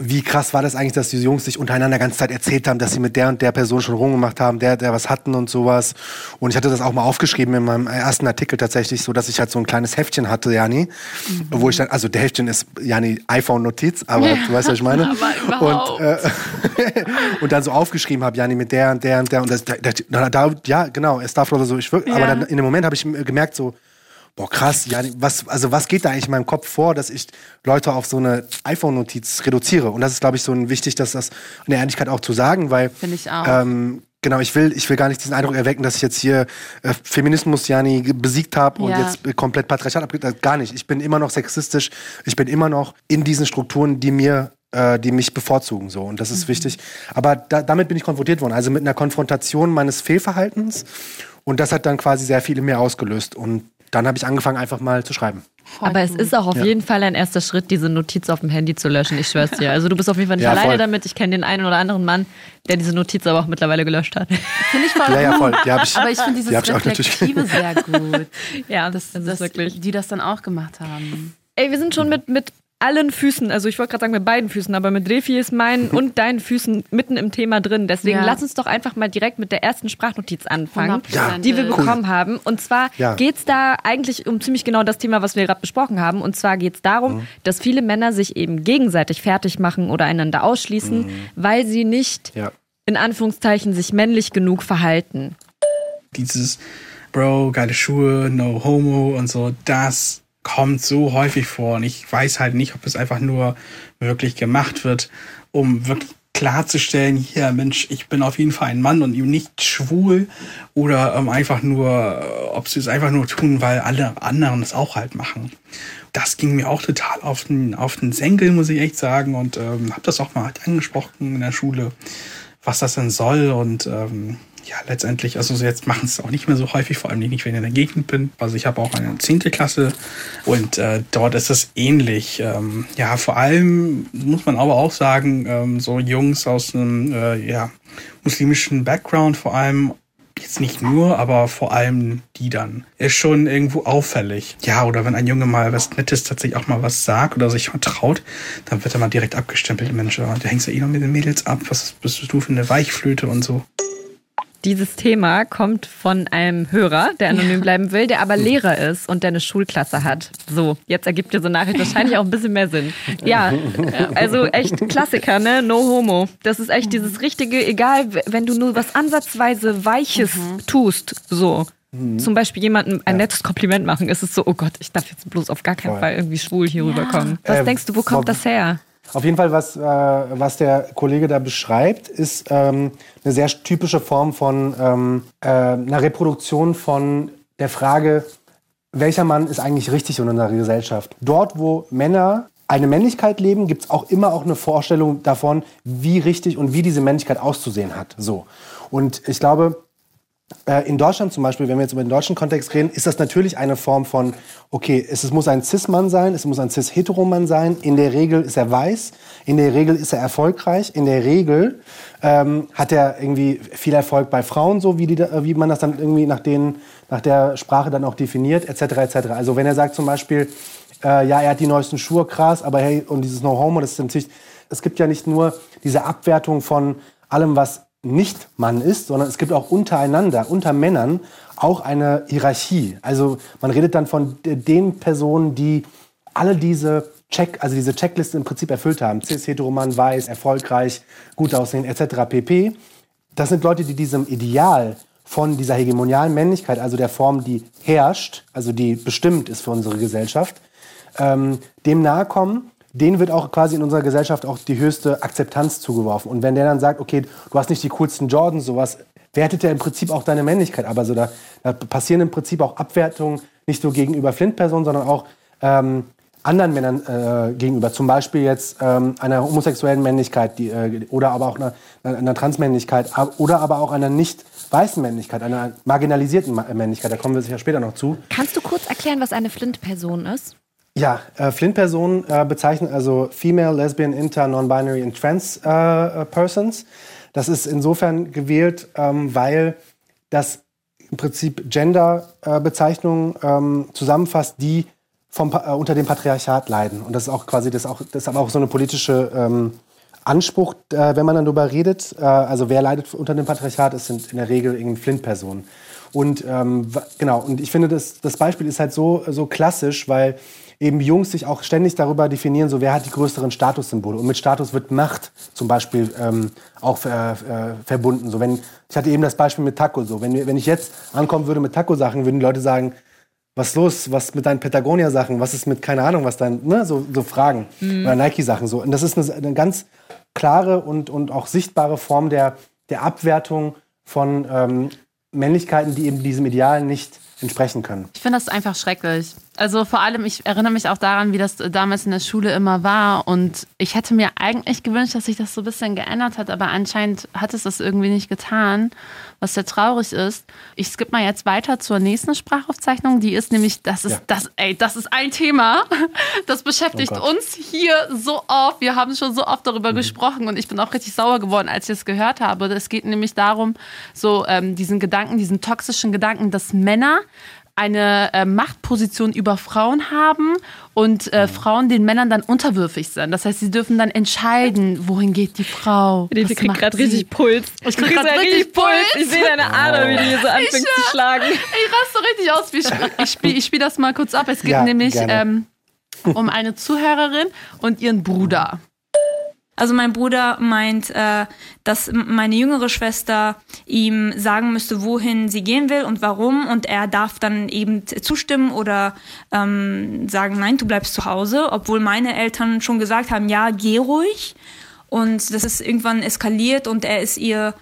wie krass war das eigentlich, dass diese Jungs sich untereinander ganze Zeit erzählt haben, dass sie mit der und der Person schon rumgemacht haben, der, der was hatten und sowas. Und ich hatte das auch mal aufgeschrieben in meinem ersten Artikel tatsächlich, so dass ich halt so ein kleines Heftchen hatte, Jani, mhm. wo ich dann, also der Heftchen ist Jani iPhone-Notiz, aber ja, du weißt, was ich meine. und, äh, und dann so aufgeschrieben habe, Jani mit der und der und der und das, da, da, da ja, genau, es darf oder so. Ich, ja. Aber dann in dem Moment habe ich gemerkt, so, Boah, krass, ja, was, also was geht da eigentlich in meinem Kopf vor, dass ich Leute auf so eine iPhone-Notiz reduziere? Und das ist, glaube ich, so ein wichtig, dass das in der Ehrlichkeit auch zu sagen, weil. Finde ich auch. Ähm, Genau, ich will, ich will gar nicht diesen Eindruck erwecken, dass ich jetzt hier äh, Feminismus Jani besiegt habe und ja. jetzt komplett patriarchal abgegeben Gar nicht. Ich bin immer noch sexistisch. Ich bin immer noch in diesen Strukturen, die mir, äh, die mich bevorzugen. So und das ist mhm. wichtig. Aber da, damit bin ich konfrontiert worden. Also mit einer Konfrontation meines Fehlverhaltens. Und das hat dann quasi sehr viel in mir ausgelöst. Und dann habe ich angefangen, einfach mal zu schreiben. Aber es ist auch auf ja. jeden Fall ein erster Schritt, diese Notiz auf dem Handy zu löschen. Ich schwör's dir. Also du bist auf jeden Fall nicht ja, alleine voll. damit. Ich kenne den einen oder anderen Mann, der diese Notiz aber auch mittlerweile gelöscht hat. Finde ich voll ja, ja, voll. Die ich, aber ich finde dieses die Reflektive sehr gut. ja, das, das, das wirklich. Die das dann auch gemacht haben. Ey, wir sind schon mit, mit allen Füßen, also ich wollte gerade sagen mit beiden Füßen, aber mit Refi ist mein und deinen Füßen mitten im Thema drin. Deswegen ja. lass uns doch einfach mal direkt mit der ersten Sprachnotiz anfangen, ja. die wir bekommen haben. Und zwar ja. geht es da eigentlich um ziemlich genau das Thema, was wir gerade besprochen haben. Und zwar geht es darum, mhm. dass viele Männer sich eben gegenseitig fertig machen oder einander ausschließen, mhm. weil sie nicht in Anführungszeichen sich männlich genug verhalten. Dieses Bro, geile Schuhe, no homo und so, das kommt so häufig vor und ich weiß halt nicht, ob es einfach nur wirklich gemacht wird, um wirklich klarzustellen, hier, Mensch, ich bin auf jeden Fall ein Mann und eben nicht schwul oder ähm, einfach nur, ob sie es einfach nur tun, weil alle anderen es auch halt machen. Das ging mir auch total auf den, auf den Senkel, muss ich echt sagen und ähm, habe das auch mal halt angesprochen in der Schule, was das denn soll und ähm, ja, letztendlich, also jetzt machen es auch nicht mehr so häufig, vor allem nicht, wenn ich in der Gegend bin. Also ich habe auch eine zehnte Klasse und äh, dort ist es ähnlich. Ähm, ja, vor allem muss man aber auch sagen, ähm, so Jungs aus einem äh, ja, muslimischen Background vor allem jetzt nicht nur, aber vor allem die dann, ist schon irgendwo auffällig. Ja, oder wenn ein Junge mal was Nettes tatsächlich auch mal was sagt oder sich vertraut, dann wird er mal direkt abgestempelt. Mensch, du hängst ja eh noch mit den Mädels ab, was bist du für eine Weichflöte und so. Dieses Thema kommt von einem Hörer, der anonym bleiben will, der aber Lehrer ist und der eine Schulklasse hat. So, jetzt ergibt diese Nachricht wahrscheinlich auch ein bisschen mehr Sinn. Ja, also echt Klassiker, ne? No homo. Das ist echt dieses richtige, egal, wenn du nur was ansatzweise Weiches mhm. tust, so. Mhm. Zum Beispiel jemandem ein nettes Kompliment machen, ist es so, oh Gott, ich darf jetzt bloß auf gar keinen Voll. Fall irgendwie schwul hier ja. rüberkommen. Was äh, denkst du, wo kommt das her? Auf jeden Fall, was, äh, was der Kollege da beschreibt, ist ähm, eine sehr typische Form von ähm, äh, einer Reproduktion von der Frage, welcher Mann ist eigentlich richtig in unserer Gesellschaft. Dort, wo Männer eine Männlichkeit leben, gibt es auch immer auch eine Vorstellung davon, wie richtig und wie diese Männlichkeit auszusehen hat. So. Und ich glaube, in Deutschland zum Beispiel, wenn wir jetzt über den deutschen Kontext reden, ist das natürlich eine Form von, okay, es, muss ein Cis-Mann sein, es muss ein Cis-Heteromann sein. In der Regel ist er weiß, in der Regel ist er erfolgreich, in der Regel ähm, hat er irgendwie viel Erfolg bei Frauen, so wie, die, wie man das dann irgendwie nach, den, nach der Sprache dann auch definiert, etc. etc. Also wenn er sagt zum Beispiel, äh, ja, er hat die neuesten Schuhe, krass, aber hey, und dieses No-Homo, das ist natürlich, es gibt ja nicht nur diese Abwertung von allem, was nicht Mann ist, sondern es gibt auch untereinander, unter Männern, auch eine Hierarchie. Also man redet dann von den Personen, die alle diese Check, also diese Checkliste im Prinzip erfüllt haben. Cis, Heteroman, Weiß, erfolgreich, gut aussehen, etc. pp. Das sind Leute, die diesem Ideal von dieser hegemonialen Männlichkeit, also der Form, die herrscht, also die bestimmt ist für unsere Gesellschaft, ähm, dem nahe kommen denen wird auch quasi in unserer Gesellschaft auch die höchste Akzeptanz zugeworfen. Und wenn der dann sagt, okay, du hast nicht die coolsten Jordans, sowas, wertet er im Prinzip auch deine Männlichkeit. Aber so da, da passieren im Prinzip auch Abwertungen, nicht nur gegenüber Flint-Personen, sondern auch ähm, anderen Männern äh, gegenüber. Zum Beispiel jetzt ähm, einer homosexuellen Männlichkeit die, äh, oder aber auch einer, einer Transmännlichkeit oder aber auch einer nicht weißen Männlichkeit, einer marginalisierten Männlichkeit. Da kommen wir sicher später noch zu. Kannst du kurz erklären, was eine Flint-Person ist? Ja, äh, Flint-Personen äh, bezeichnen also Female, Lesbian, Inter, Non-Binary und Trans-Persons. Äh, das ist insofern gewählt, ähm, weil das im Prinzip Gender-Bezeichnungen ähm, zusammenfasst, die vom, äh, unter dem Patriarchat leiden. Und das ist auch quasi das, auch, das ist aber auch so eine politische ähm, Anspruch, äh, wenn man dann darüber redet. Äh, also wer leidet unter dem Patriarchat, es sind in der Regel irgendwie Flint-Personen. Und ähm, genau, und ich finde, das, das Beispiel ist halt so, so klassisch, weil eben Jungs sich auch ständig darüber definieren, so wer hat die größeren Statussymbole. Und mit Status wird Macht zum Beispiel ähm, auch äh, verbunden. So wenn, ich hatte eben das Beispiel mit Taco. So. Wenn, wenn ich jetzt ankommen würde mit Taco-Sachen, würden die Leute sagen, was ist los? Was mit deinen Patagonia-Sachen? Was ist mit, keine Ahnung, was dein, ne? so, so Fragen. Mhm. Oder Nike-Sachen. So. Und das ist eine, eine, ganz klare und, und auch sichtbare Form der, der Abwertung von ähm, Männlichkeiten, die eben diesem Ideal nicht entsprechen können. Ich finde das einfach schrecklich. Also vor allem, ich erinnere mich auch daran, wie das damals in der Schule immer war. Und ich hätte mir eigentlich gewünscht, dass sich das so ein bisschen geändert hat, aber anscheinend hat es das irgendwie nicht getan, was sehr traurig ist. Ich skippe mal jetzt weiter zur nächsten Sprachaufzeichnung. Die ist nämlich, das ist, ja. das, ey, das ist ein Thema. Das beschäftigt oh uns hier so oft. Wir haben schon so oft darüber mhm. gesprochen und ich bin auch richtig sauer geworden, als ich es gehört habe. Es geht nämlich darum, so ähm, diesen Gedanken, diesen toxischen Gedanken, dass Männer eine äh, Machtposition über Frauen haben und äh, Frauen den Männern dann unterwürfig sind. Das heißt, sie dürfen dann entscheiden, wohin geht die Frau. Die, die kriegt gerade richtig Puls. Ich krieg gerade richtig Puls. Ich sehe deine Ader, wie die so anfängt ich, zu schlagen. Ich raste richtig aus. Ich spiele ich spiel das mal kurz ab. Es geht ja, nämlich ähm, um eine Zuhörerin und ihren Bruder. Also mein Bruder meint, äh, dass meine jüngere Schwester ihm sagen müsste, wohin sie gehen will und warum. Und er darf dann eben zustimmen oder ähm, sagen, nein, du bleibst zu Hause, obwohl meine Eltern schon gesagt haben, ja, geh ruhig. Und das ist irgendwann eskaliert und er ist ihr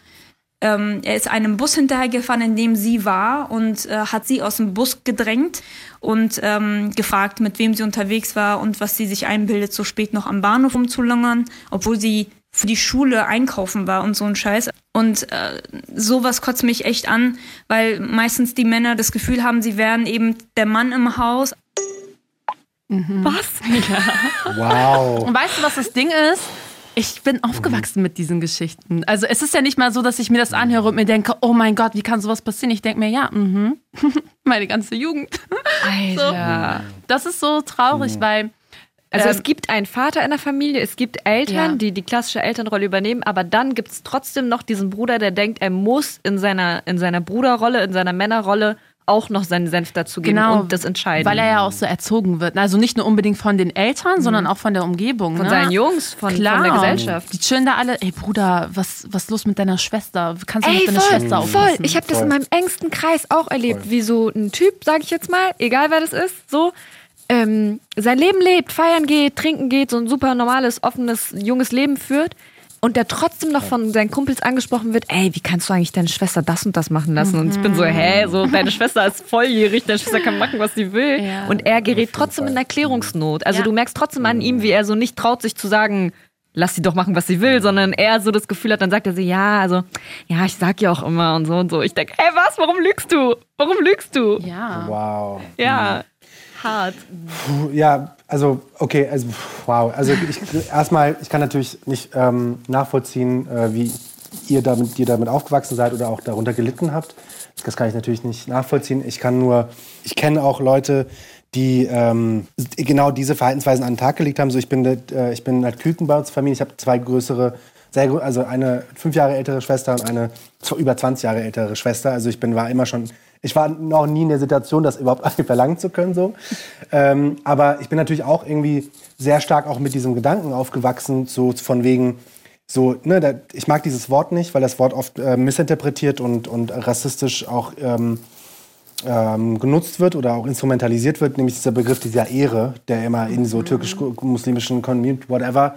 ähm, er ist einem Bus hinterhergefahren, in dem sie war und äh, hat sie aus dem Bus gedrängt und ähm, gefragt, mit wem sie unterwegs war und was sie sich einbildet, so spät noch am Bahnhof rumzulungern, obwohl sie für die Schule einkaufen war und so ein Scheiß. Und äh, sowas kotzt mich echt an, weil meistens die Männer das Gefühl haben, sie wären eben der Mann im Haus. Mhm. Was? Ja. Wow. Und weißt du, was das Ding ist? Ich bin aufgewachsen mit diesen Geschichten. Also es ist ja nicht mal so, dass ich mir das anhöre und mir denke, oh mein Gott, wie kann sowas passieren? Ich denke mir, ja, mhm. meine ganze Jugend. Alter. So. Das ist so traurig, mhm. weil also ähm, es gibt einen Vater in der Familie, es gibt Eltern, ja. die die klassische Elternrolle übernehmen, aber dann gibt es trotzdem noch diesen Bruder, der denkt, er muss in seiner, in seiner Bruderrolle, in seiner Männerrolle auch noch seinen Senf dazugeben genau, und das entscheiden. Weil er ja auch so erzogen wird. Also nicht nur unbedingt von den Eltern, mhm. sondern auch von der Umgebung. Von ne? seinen Jungs, von, von, der Gesellschaft. Die chillen da alle, ey Bruder, was, was ist los mit deiner Schwester? Kannst du ey, mit deiner voll, Schwester aufpassen? Voll, ich habe das in meinem engsten Kreis auch erlebt, voll. wie so ein Typ, sag ich jetzt mal, egal wer das ist, so ähm, sein Leben lebt, feiern geht, trinken geht, so ein super normales, offenes, junges Leben führt und der trotzdem noch von seinen Kumpels angesprochen wird, ey, wie kannst du eigentlich deine Schwester das und das machen lassen? Und ich bin so, mhm. hä, so deine Schwester ist volljährig, deine Schwester kann machen, was sie will. Ja. Und er gerät trotzdem in Erklärungsnot. Also ja. du merkst trotzdem an ihm, wie er so nicht traut, sich zu sagen, lass sie doch machen, was sie will, sondern er so das Gefühl hat, dann sagt er sie, ja, also, ja, ich sag ja auch immer und so und so. Ich denke, ey, was, warum lügst du? Warum lügst du? Ja. Wow. Ja. Hart. Puh, ja, also, okay, also, wow. Also, ich, erstmal, ich kann natürlich nicht ähm, nachvollziehen, äh, wie ihr damit, ihr damit aufgewachsen seid oder auch darunter gelitten habt. Das kann ich natürlich nicht nachvollziehen. Ich kann nur, ich kenne auch Leute, die ähm, genau diese Verhaltensweisen an den Tag gelegt haben. So, ich bin, äh, ich bin halt Küken bei uns Familie. Ich habe zwei größere, sehr, also eine fünf Jahre ältere Schwester und eine über 20 Jahre ältere Schwester. Also ich bin, war immer schon ich war noch nie in der Situation, das überhaupt verlangen zu können. So. Ähm, aber ich bin natürlich auch irgendwie sehr stark auch mit diesem Gedanken aufgewachsen, so von wegen, so, ne, da, ich mag dieses Wort nicht, weil das Wort oft äh, missinterpretiert und, und rassistisch auch ähm, ähm, genutzt wird oder auch instrumentalisiert wird, nämlich dieser Begriff dieser Ehre, der immer in so mhm. türkisch-muslimischen Community, whatever,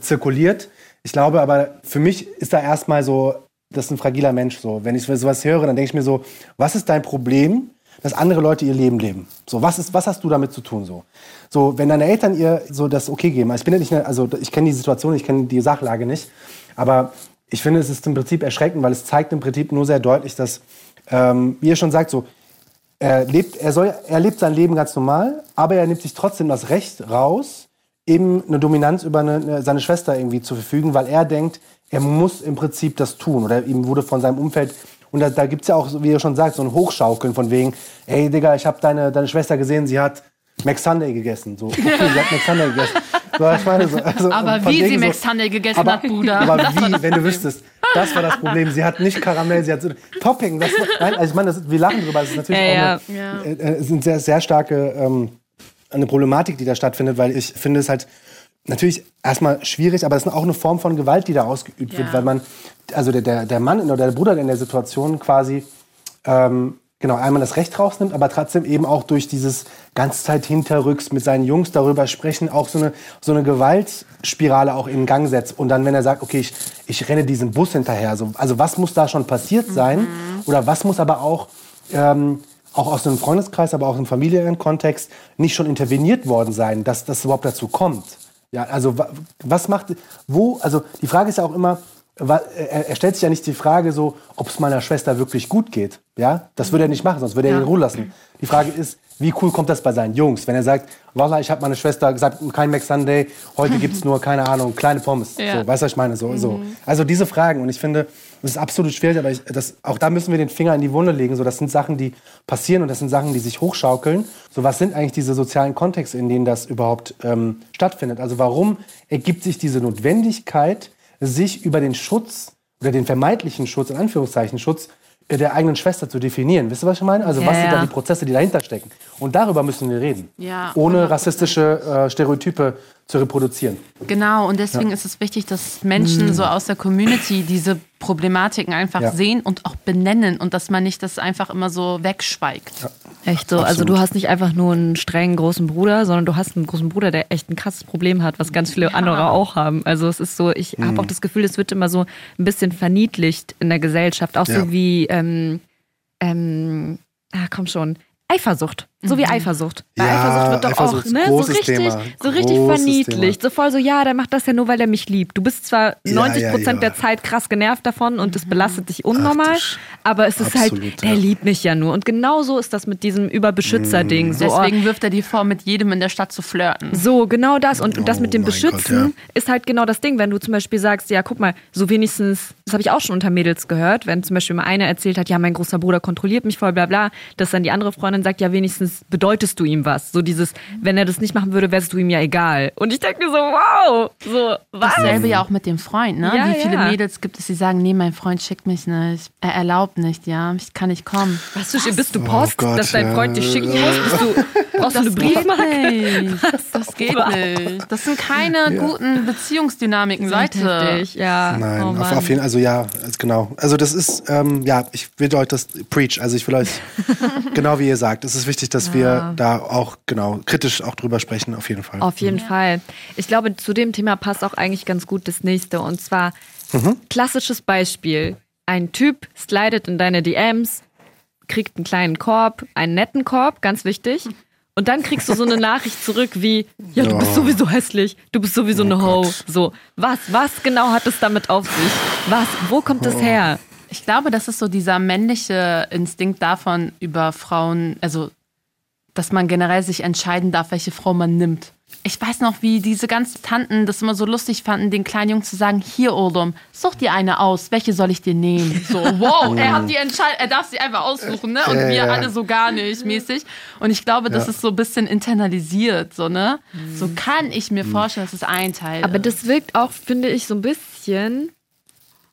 zirkuliert. Ich glaube aber, für mich ist da erstmal so das ist ein fragiler Mensch. So. Wenn ich sowas höre, dann denke ich mir so, was ist dein Problem, dass andere Leute ihr Leben leben? So, was, ist, was hast du damit zu tun? So, so wenn deine Eltern ihr so das okay geben, also ich bin ja nicht, also ich kenne die Situation, ich kenne die Sachlage nicht, aber ich finde, es ist im Prinzip erschreckend, weil es zeigt im Prinzip nur sehr deutlich, dass, ähm, wie ihr schon sagt, so, er lebt, er, soll, er lebt sein Leben ganz normal, aber er nimmt sich trotzdem das Recht raus, eben eine Dominanz über eine, seine Schwester irgendwie zu verfügen, weil er denkt, er muss im Prinzip das tun. Oder ihm wurde von seinem Umfeld. Und da, da gibt es ja auch, wie ihr schon sagt, so ein Hochschaukeln von wegen, ey Digga, ich habe deine, deine Schwester gesehen, sie hat Mac Sunday gegessen. So, okay, sie hat Mac Sunday gegessen. So, ich meine, so, also, aber wie sie Mac Sunday gegessen aber, hat, Bruder. Aber wie, wenn du wüsstest. Das war das Problem. Sie hat nicht Karamell, sie hat so Topping. Das, nein, also ich meine, das, wir lachen drüber. Das ist natürlich ja, auch eine, ja. Äh, äh, sind sehr, sehr starke ähm, eine Problematik, die da stattfindet, weil ich finde es halt natürlich erstmal schwierig, aber es ist auch eine Form von Gewalt, die da ausgeübt ja. wird, weil man, also der, der, der Mann oder der Bruder in der Situation quasi ähm, genau einmal das Recht rausnimmt, aber trotzdem eben auch durch dieses ganze Zeit hinterrücks mit seinen Jungs darüber sprechen, auch so eine, so eine Gewaltspirale auch in Gang setzt. Und dann, wenn er sagt, okay, ich, ich renne diesem Bus hinterher, so, also was muss da schon passiert sein? Mhm. Oder was muss aber auch ähm, auch aus einem Freundeskreis, aber auch im familiären Kontext nicht schon interveniert worden sein, dass das überhaupt dazu kommt. Ja, also was macht, wo, also die Frage ist ja auch immer, er stellt sich ja nicht die Frage so, ob es meiner Schwester wirklich gut geht. Ja, das würde er nicht machen, sonst würde er ihn in Ruhe lassen. Die Frage ist, wie cool kommt das bei seinen Jungs, wenn er sagt, Wallah, ich habe meine Schwester gesagt, kein Mac Sunday, heute gibt es nur, keine Ahnung, kleine Pommes. Ja. So, weißt du, was ich meine? So, mhm. so. Also diese Fragen und ich finde, das ist absolut schwierig, aber ich, das, auch da müssen wir den Finger in die Wunde legen. So, das sind Sachen, die passieren und das sind Sachen, die sich hochschaukeln. So, was sind eigentlich diese sozialen Kontexte, in denen das überhaupt ähm, stattfindet? Also warum ergibt sich diese Notwendigkeit, sich über den Schutz oder den vermeintlichen Schutz, in Anführungszeichen Schutz, der eigenen Schwester zu definieren. Wisst ihr, was ich meine? Also ja, was sind ja. da die Prozesse, die dahinter stecken? Und darüber müssen wir reden. Ja, ohne rassistische äh, Stereotype zu reproduzieren. Genau, und deswegen ja. ist es wichtig, dass Menschen mhm. so aus der Community diese Problematiken einfach ja. sehen und auch benennen und dass man nicht das einfach immer so wegschweigt. Ja. Echt so. Absolut. Also du hast nicht einfach nur einen strengen großen Bruder, sondern du hast einen großen Bruder, der echt ein krasses Problem hat, was ganz viele ja. andere auch haben. Also es ist so, ich mhm. habe auch das Gefühl, es wird immer so ein bisschen verniedlicht in der Gesellschaft. Auch so wie, ähm, ähm, ah, komm schon, Eifersucht. So wie mhm. Eifersucht. Bei ja, Eifersucht wird doch Eifersucht auch ne, so richtig, Thema. so richtig verniedlicht. Thema. So voll so, ja, der macht das ja nur, weil er mich liebt. Du bist zwar ja, 90 Prozent ja, der Zeit krass genervt davon und es belastet dich unnormal, Ach, aber es ist halt, Absolut, halt, der liebt mich ja nur. Und genau so ist das mit diesem Überbeschützer-Ding. Mhm. So, Deswegen wirft er dir vor, mit jedem in der Stadt zu flirten. So, genau das. Und, und das mit dem oh Beschützen Gott, ist halt genau das Ding. Wenn du zum Beispiel sagst, ja, guck mal, so wenigstens, das habe ich auch schon unter Mädels gehört, wenn zum Beispiel mal eine erzählt hat, ja, mein großer Bruder kontrolliert mich voll, bla bla, dass dann die andere Freundin sagt, ja, wenigstens bedeutest du ihm was. So dieses, wenn er das nicht machen würde, wärst du ihm ja egal. Und ich denke mir so, wow, so, was? Dasselbe ja auch mit dem Freund, ne? Ja, Wie viele ja. Mädels gibt es, die sagen, nee, mein Freund schickt mich nicht, er erlaubt nicht, ja, ich kann nicht kommen. Was, du, bist du oh Post, oh Gott, dass dein Freund dich schicken muss? Bist du, brauchst das du eine Briefmarke? Das geht nicht. Das sind keine ja. guten Beziehungsdynamiken, Leute. Heftig, ja. Nein, oh auf, auf jeden Fall, also ja, genau. Also das ist, ähm, ja, ich will euch das preach, also ich will euch, genau wie ihr sagt, es ist wichtig, dass wir da auch genau kritisch auch drüber sprechen, auf jeden Fall. Auf jeden mhm. Fall. Ich glaube, zu dem Thema passt auch eigentlich ganz gut das nächste. Und zwar mhm. klassisches Beispiel. Ein Typ slidet in deine DMs, kriegt einen kleinen Korb, einen netten Korb, ganz wichtig. Und dann kriegst du so eine Nachricht zurück wie, ja, du bist sowieso hässlich, du bist sowieso oh eine Ho. So, was, was genau hat es damit auf sich? Was, wo kommt es oh. her? Ich glaube, das ist so dieser männliche Instinkt davon, über Frauen, also dass man generell sich entscheiden darf, welche Frau man nimmt. Ich weiß noch, wie diese ganzen Tanten das immer so lustig fanden, den kleinen Jungen zu sagen, hier Odom, such dir eine aus, welche soll ich dir nehmen? So, wow, er hat die Entscheidung, er darf sie einfach aussuchen, ne? Und wir ja. alle so gar nicht mäßig. Und ich glaube, das ja. ist so ein bisschen internalisiert, so, ne? So kann ich mir vorstellen, dass es ein Teil Aber das wirkt auch, finde ich, so ein bisschen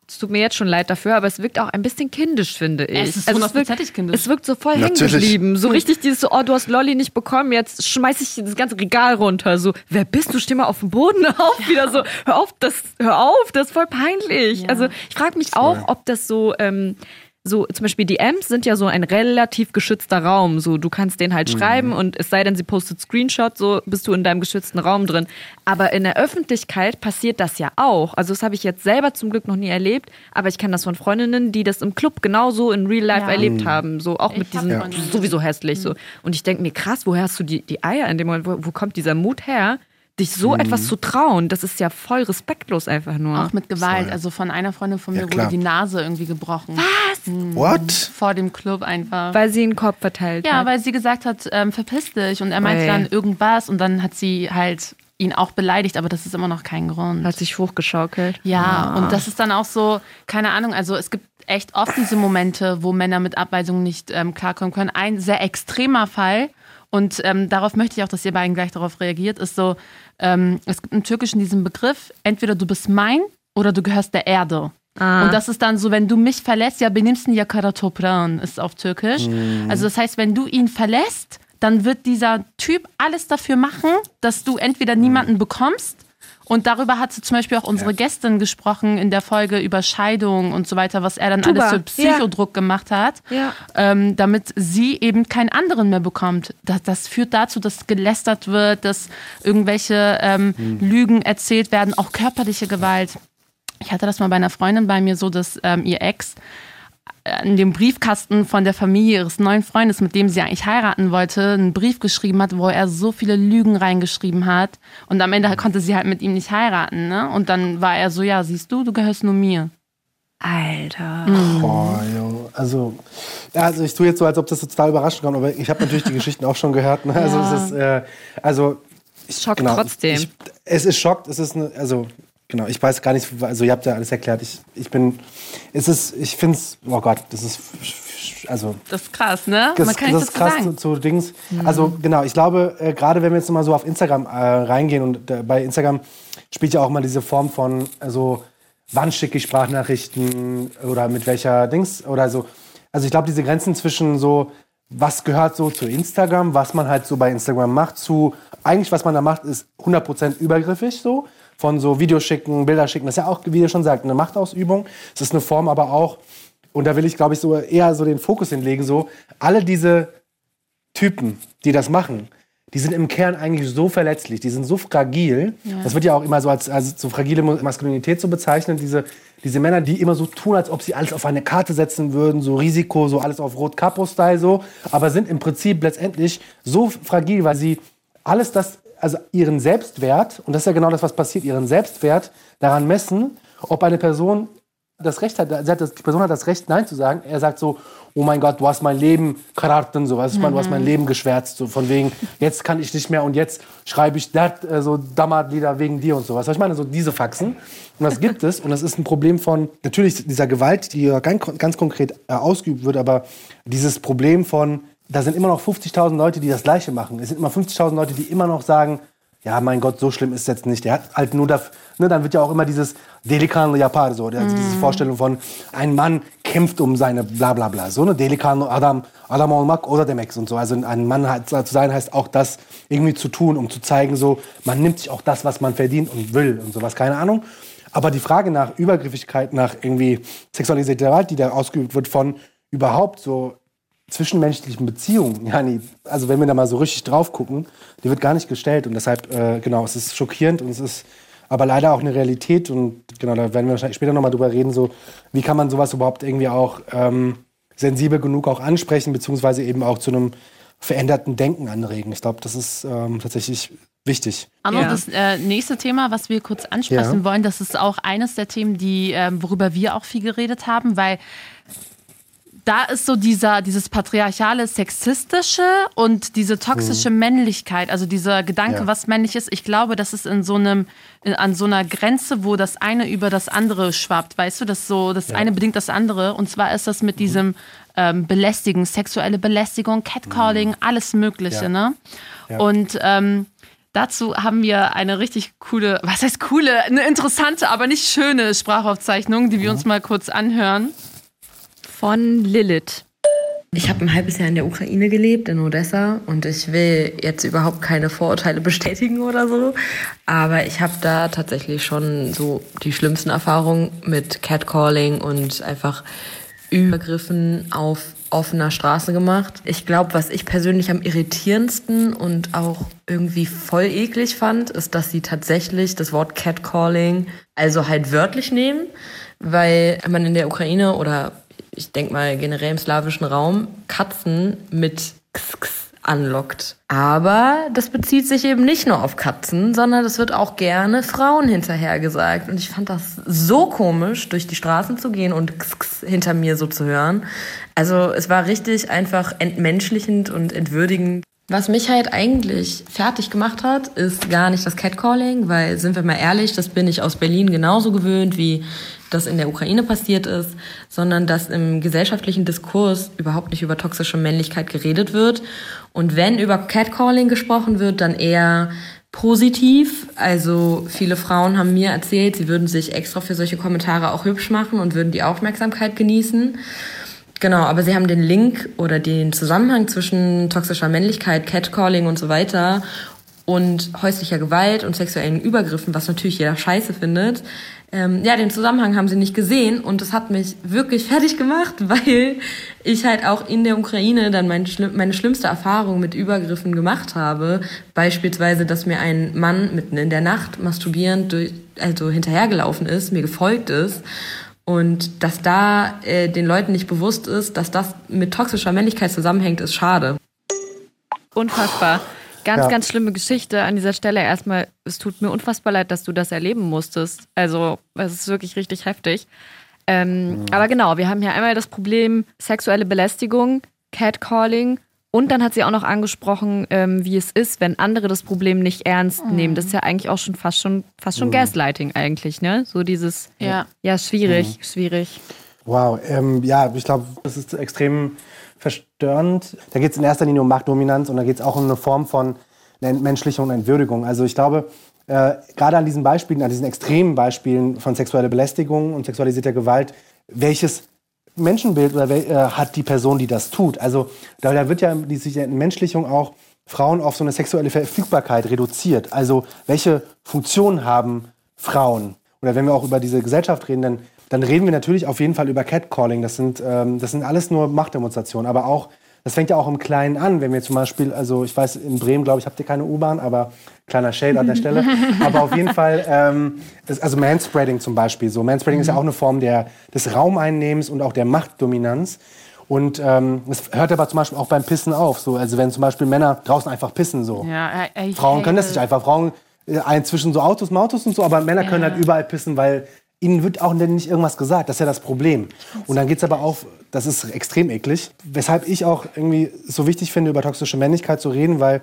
es tut mir jetzt schon leid dafür, aber es wirkt auch ein bisschen kindisch, finde ich. Es ist also es wirkt, kindisch. Es wirkt so voll hängen geblieben. So richtig dieses so, oh, du hast Lolli nicht bekommen, jetzt schmeiß ich das ganze Regal runter. So, wer bist du? Steh mal auf den Boden auf. Ja. Wieder so, hör auf, das, hör auf, das ist voll peinlich. Ja. Also ich frage mich auch, ob das so... Ähm, so zum Beispiel DMs sind ja so ein relativ geschützter Raum. So, du kannst den halt mhm. schreiben und es sei denn, sie postet Screenshot, so bist du in deinem geschützten Raum drin. Aber in der Öffentlichkeit passiert das ja auch. Also das habe ich jetzt selber zum Glück noch nie erlebt, aber ich kann das von Freundinnen, die das im Club genauso in Real Life ja. erlebt mhm. haben. So auch ich mit diesem ja. sowieso hässlich. Mhm. So. Und ich denke mir, krass, woher hast du die, die Eier in dem Moment? Wo, wo kommt dieser Mut her? Dich so mhm. etwas zu trauen, das ist ja voll respektlos einfach nur. Auch mit Gewalt. Voll. Also von einer Freundin von mir ja, wurde die Nase irgendwie gebrochen. Was? Mhm. What? Vor dem Club einfach. Weil sie einen Kopf verteilt ja, hat. Ja, weil sie gesagt hat, ähm, verpiss dich. Und er meinte Oi. dann irgendwas und dann hat sie halt ihn auch beleidigt, aber das ist immer noch kein Grund. Hat sich hochgeschaukelt. Ja, ah. und das ist dann auch so, keine Ahnung, also es gibt echt oft diese Momente, wo Männer mit Abweisungen nicht ähm, klarkommen können. Ein sehr extremer Fall Und ähm, darauf möchte ich auch, dass ihr beiden gleich darauf reagiert, ist so, ähm, es gibt im Türkischen diesen Begriff, entweder du bist mein oder du gehörst der Erde. Ah. Und das ist dann so, wenn du mich verlässt, ja, benimmst du ja Karatopran, ist auf Türkisch. Mhm. Also das heißt, wenn du ihn verlässt, dann wird dieser Typ alles dafür machen, dass du entweder niemanden bekommst und darüber hat zum Beispiel auch unsere ja. Gästin gesprochen in der Folge über Scheidung und so weiter, was er dann Tuba. alles für Psychodruck ja. gemacht hat, ja. ähm, damit sie eben keinen anderen mehr bekommt. Das, das, führt dazu, dass gelästert wird, dass irgendwelche ähm, hm. Lügen erzählt werden, auch körperliche Gewalt. Ich hatte das mal bei einer Freundin bei mir so, dass ähm, ihr Ex in dem Briefkasten von der Familie ihres neuen Freundes, mit dem sie eigentlich heiraten wollte, einen Brief geschrieben hat, wo er so viele Lügen reingeschrieben hat. Und am Ende konnte sie halt mit ihm nicht heiraten. Ne? Und dann war er so, ja, siehst du, du gehörst nur mir. Alter. Mhm. Oh, jo. Also, ja, also ich tue jetzt so, als ob das total überraschend kommt, aber ich habe natürlich die Geschichten auch schon gehört. Ne? Also ja. es ist, äh, also ich, schockt genau, trotzdem. Ich, es ist schockt, es ist eine, also genau, ich weiß gar nicht, also ihr habt ja alles erklärt. Ich, ich bin, es ist, ich finde es, oh Gott, das ist, also. Das ist krass, ne? Das, Man kann das ist krass sagen. zu, zu Dings. Mhm. Also genau, ich glaube, äh, gerade wenn wir jetzt mal so auf Instagram äh, reingehen und äh, bei Instagram spielt ja auch mal diese Form von, also, wann schicke ich Sprachnachrichten oder mit welcher Dings oder so. Also ich glaube, diese Grenzen zwischen so, was gehört so zu Instagram, was man halt so bei Instagram macht, zu eigentlich, was man da macht, ist 100% übergriffig so von so Videos schicken, Bilder schicken. Das ist ja auch, wie ihr schon sagt, eine Machtausübung. Es ist eine Form aber auch, und da will ich, glaube ich, so eher so den Fokus hinlegen, so alle diese Typen, die das machen, die sind im Kern eigentlich so verletzlich, die sind so fragil. Ja. Das wird ja auch immer so als, als so fragile Maskulinität so bezeichnet. Diese, diese Männer, die immer so tun, als ob sie alles auf eine Karte setzen würden, so Risiko, so alles auf Rot-Capo-Style so, aber sind im Prinzip letztendlich so fragil, weil sie alles das also ihren Selbstwert, und das ist ja genau das, was passiert, ihren Selbstwert daran messen, ob eine Person das Recht hat, die Person hat das Recht, Nein zu sagen. Er sagt so, oh mein Gott, du hast mein Leben kararten, so, weißt du, mhm. du hast mein mhm. Leben geschwärzt, so von wegen, jetzt kann ich nicht mehr und jetzt schreibe ich dat, äh, so Dammerlieder wegen dir und so. Was ich meine, so diese Faxen. Und das gibt es und das ist ein Problem von, natürlich dieser Gewalt, die ganz, ganz konkret äh, ausgeübt wird, aber dieses Problem von, da sind immer noch 50.000 Leute, die das Gleiche machen. Es sind immer 50.000 Leute, die immer noch sagen, ja, mein Gott, so schlimm ist es jetzt nicht. Der hat halt nur das, ne, dann wird ja auch immer dieses Delikan Yapar, so, also diese mm. Vorstellung von, ein Mann kämpft um seine bla bla bla, so, ne, Delikan Adam, Adam olmak oder Demex und so. Also ein Mann zu sein heißt auch das irgendwie zu tun, um zu zeigen, so, man nimmt sich auch das, was man verdient und will und sowas, keine Ahnung. Aber die Frage nach Übergriffigkeit, nach irgendwie sexualisierter Gewalt, die da ausgeübt wird von überhaupt so zwischenmenschlichen Beziehungen, Jani, also wenn wir da mal so richtig drauf gucken, die wird gar nicht gestellt. Und deshalb, äh, genau, es ist schockierend und es ist aber leider auch eine Realität. Und genau, da werden wir wahrscheinlich später nochmal drüber reden, so wie kann man sowas überhaupt irgendwie auch ähm, sensibel genug auch ansprechen, beziehungsweise eben auch zu einem veränderten Denken anregen. Ich glaube, das ist ähm, tatsächlich wichtig. Aber ja. das äh, nächste Thema, was wir kurz ansprechen ja. wollen, das ist auch eines der Themen, die, äh, worüber wir auch viel geredet haben, weil da ist so dieser, dieses patriarchale, sexistische und diese toxische mhm. Männlichkeit, also dieser Gedanke, ja. was männlich ist. Ich glaube, das ist in so einem, in, an so einer Grenze, wo das eine über das andere schwappt. Weißt du, das so, das ja. eine bedingt das andere. Und zwar ist das mit mhm. diesem ähm, Belästigen, sexuelle Belästigung, Catcalling, mhm. alles Mögliche, ja. ne? Und ähm, Dazu haben wir eine richtig coole, was heißt coole, eine interessante, aber nicht schöne Sprachaufzeichnung, die wir mhm. uns mal kurz anhören von Lilith. Ich habe ein halbes Jahr in der Ukraine gelebt, in Odessa, und ich will jetzt überhaupt keine Vorurteile bestätigen oder so. Aber ich habe da tatsächlich schon so die schlimmsten Erfahrungen mit Catcalling und einfach Übergriffen auf offener Straße gemacht. Ich glaube, was ich persönlich am irritierendsten und auch irgendwie voll eklig fand, ist, dass sie tatsächlich das Wort Catcalling also halt wörtlich nehmen, weil man in der Ukraine oder ich denke mal generell im slawischen Raum, Katzen mit X, X anlockt. Aber das bezieht sich eben nicht nur auf Katzen, sondern es wird auch gerne Frauen hinterher gesagt. Und ich fand das so komisch, durch die Straßen zu gehen und X, X hinter mir so zu hören. Also es war richtig einfach entmenschlichend und entwürdigend. Was mich halt eigentlich fertig gemacht hat, ist gar nicht das Catcalling, weil, sind wir mal ehrlich, das bin ich aus Berlin genauso gewöhnt, wie das in der Ukraine passiert ist, sondern dass im gesellschaftlichen Diskurs überhaupt nicht über toxische Männlichkeit geredet wird. Und wenn über Catcalling gesprochen wird, dann eher positiv. Also viele Frauen haben mir erzählt, sie würden sich extra für solche Kommentare auch hübsch machen und würden die Aufmerksamkeit genießen. Genau, aber sie haben den Link oder den Zusammenhang zwischen toxischer Männlichkeit, Catcalling und so weiter und häuslicher Gewalt und sexuellen Übergriffen, was natürlich jeder scheiße findet. Ähm, ja, den Zusammenhang haben sie nicht gesehen und das hat mich wirklich fertig gemacht, weil ich halt auch in der Ukraine dann mein, meine schlimmste Erfahrung mit Übergriffen gemacht habe. Beispielsweise, dass mir ein Mann mitten in der Nacht masturbierend durch, also hinterhergelaufen ist, mir gefolgt ist und dass da äh, den Leuten nicht bewusst ist, dass das mit toxischer Männlichkeit zusammenhängt, ist schade. Unfassbar. Ganz, ja. ganz schlimme Geschichte an dieser Stelle. Erstmal, es tut mir unfassbar leid, dass du das erleben musstest. Also, es ist wirklich richtig heftig. Ähm, mhm. Aber genau, wir haben hier einmal das Problem sexuelle Belästigung, Catcalling und dann hat sie auch noch angesprochen, ähm, wie es ist, wenn andere das Problem nicht ernst mhm. nehmen. Das ist ja eigentlich auch schon fast schon fast schon mhm. Gaslighting eigentlich, ne? So dieses ja, ja schwierig, mhm. schwierig. Wow, ähm, ja, ich glaube, das ist extrem verstörend. Da geht es in erster Linie um Machtdominanz und da geht es auch um eine Form von Entmenschlichung und Entwürdigung. Also ich glaube, äh, gerade an diesen Beispielen, an diesen extremen Beispielen von sexueller Belästigung und sexualisierter Gewalt, welches Menschenbild oder äh, hat die Person, die das tut. Also da, da wird ja diese Entmenschlichung auch Frauen auf so eine sexuelle Verfügbarkeit reduziert. Also welche Funktionen haben Frauen? Oder wenn wir auch über diese Gesellschaft reden, dann, dann reden wir natürlich auf jeden Fall über Catcalling. Das sind, ähm, das sind alles nur Machtdemonstrationen. Aber auch das fängt ja auch im Kleinen an, wenn wir zum Beispiel, also ich weiß, in Bremen, glaube ich, habt ihr keine U-Bahn, aber kleiner Shade an der Stelle. aber auf jeden Fall, ähm, das, also Manspreading zum Beispiel. So, Manspreading mhm. ist ja mhm. auch eine Form der, des Raumeinnehmens und auch der Machtdominanz. Und ähm, es hört aber zum Beispiel auch beim Pissen auf. So. Also wenn zum Beispiel Männer draußen einfach pissen. So. Ja, Frauen können das nicht einfach. Frauen äh, zwischen so Autos, Autos und so, aber Männer können halt überall pissen, weil ihnen wird auch nicht irgendwas gesagt. Das ist ja das Problem. Und dann geht es aber auch, das ist extrem eklig, weshalb ich auch irgendwie so wichtig finde, über toxische Männlichkeit zu reden, weil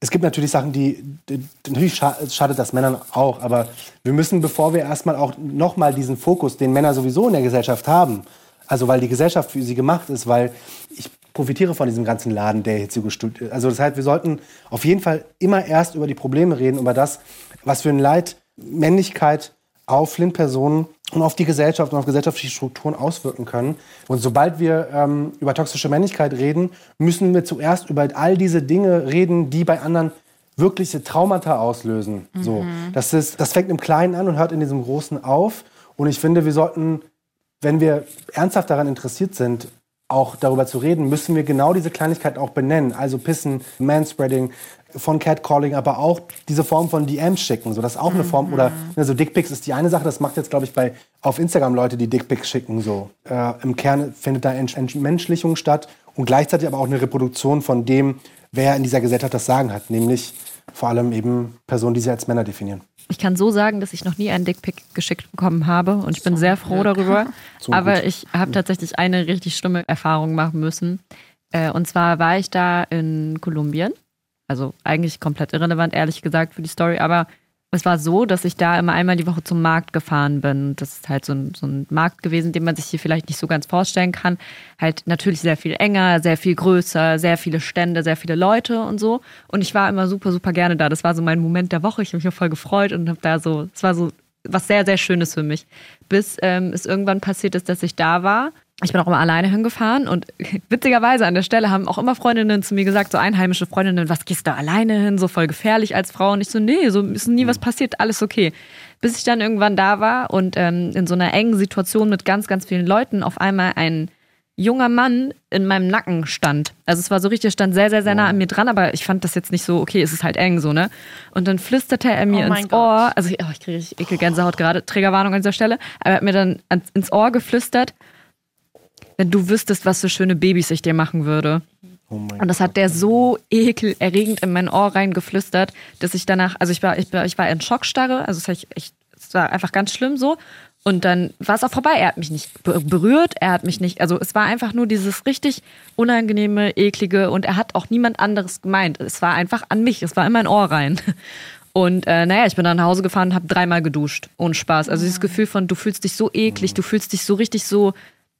es gibt natürlich Sachen, die, die natürlich schadet das Männern auch, aber wir müssen, bevor wir erstmal auch nochmal diesen Fokus, den Männer sowieso in der Gesellschaft haben, also weil die Gesellschaft für sie gemacht ist, weil ich profitiere von diesem ganzen Laden, der jetzt so gestülpt ist. Also das heißt, wir sollten auf jeden Fall immer erst über die Probleme reden, über das, was für ein Leid Männlichkeit auf Flint-Personen und auf die Gesellschaft und auf gesellschaftliche Strukturen auswirken können. Und sobald wir ähm, über toxische Männlichkeit reden, müssen wir zuerst über all diese Dinge reden, die bei anderen wirkliche Traumata auslösen. Mhm. So, das, ist, das fängt im Kleinen an und hört in diesem Großen auf. Und ich finde, wir sollten, wenn wir ernsthaft daran interessiert sind, auch darüber zu reden, müssen wir genau diese Kleinigkeit auch benennen. Also Pissen, Manspreading, von Catcalling, aber auch diese Form von DMs schicken. So, das ist auch eine Form. Oder ne, so Dickpics ist die eine Sache. Das macht jetzt, glaube ich, bei auf Instagram Leute, die Dickpics schicken. So äh, im Kern findet da Entmenschlichung statt und gleichzeitig aber auch eine Reproduktion von dem, wer in dieser Gesellschaft das Sagen hat, nämlich vor allem eben Personen, die sie als Männer definieren. Ich kann so sagen, dass ich noch nie einen Dickpick geschickt bekommen habe und ich bin sehr froh darüber. So aber gut. ich habe tatsächlich eine richtig schlimme Erfahrung machen müssen. Äh, und zwar war ich da in Kolumbien also eigentlich komplett irrelevant, ehrlich gesagt, für die Story. Aber es war so, dass ich da immer einmal die Woche zum Markt gefahren bin. Das ist halt so ein, so ein Markt gewesen, den man sich hier vielleicht nicht so ganz vorstellen kann. Halt natürlich sehr viel enger, sehr viel größer, sehr viele Stände, sehr viele Leute und so. Und ich war immer super, super gerne da. Das war so mein Moment der Woche. Ich habe mich auch voll gefreut und habe da so, es war so was sehr, sehr Schönes für mich. Bis ähm, es irgendwann passiert ist, dass ich da war ich bin auch immer alleine hingefahren und witzigerweise an der Stelle haben auch immer Freundinnen zu mir gesagt, so einheimische Freundinnen, was gehst du alleine hin, so voll gefährlich als Frau. Und ich so, nee, so ist nie was passiert, alles okay. Bis ich dann irgendwann da war und ähm, in so einer engen Situation mit ganz, ganz vielen Leuten auf einmal ein junger Mann in meinem Nacken stand. Also es war so richtig, stand sehr, sehr, sehr nah an mir dran, aber ich fand das jetzt nicht so, okay, es ist halt eng so, ne? Und dann flüsterte er mir oh ins Ohr, also oh, ich kriege richtig Ekelgänsehaut gerade, Trägerwarnung an dieser Stelle, aber er hat mir dann ins Ohr geflüstert, wenn du wüsstest, was für schöne Babys ich dir machen würde. Oh und das hat der so ekelerregend in mein Ohr reingeflüstert, dass ich danach, also ich war, ich war, ich war in Schockstarre, also es, ich, es war einfach ganz schlimm so. Und dann war es auch vorbei. Er hat mich nicht berührt, er hat mich nicht, also es war einfach nur dieses richtig unangenehme, eklige und er hat auch niemand anderes gemeint. Es war einfach an mich, es war in mein Ohr rein. Und äh, naja, ich bin dann nach Hause gefahren und habe dreimal geduscht. Ohne Spaß. Also dieses Gefühl von, du fühlst dich so eklig, du fühlst dich so richtig so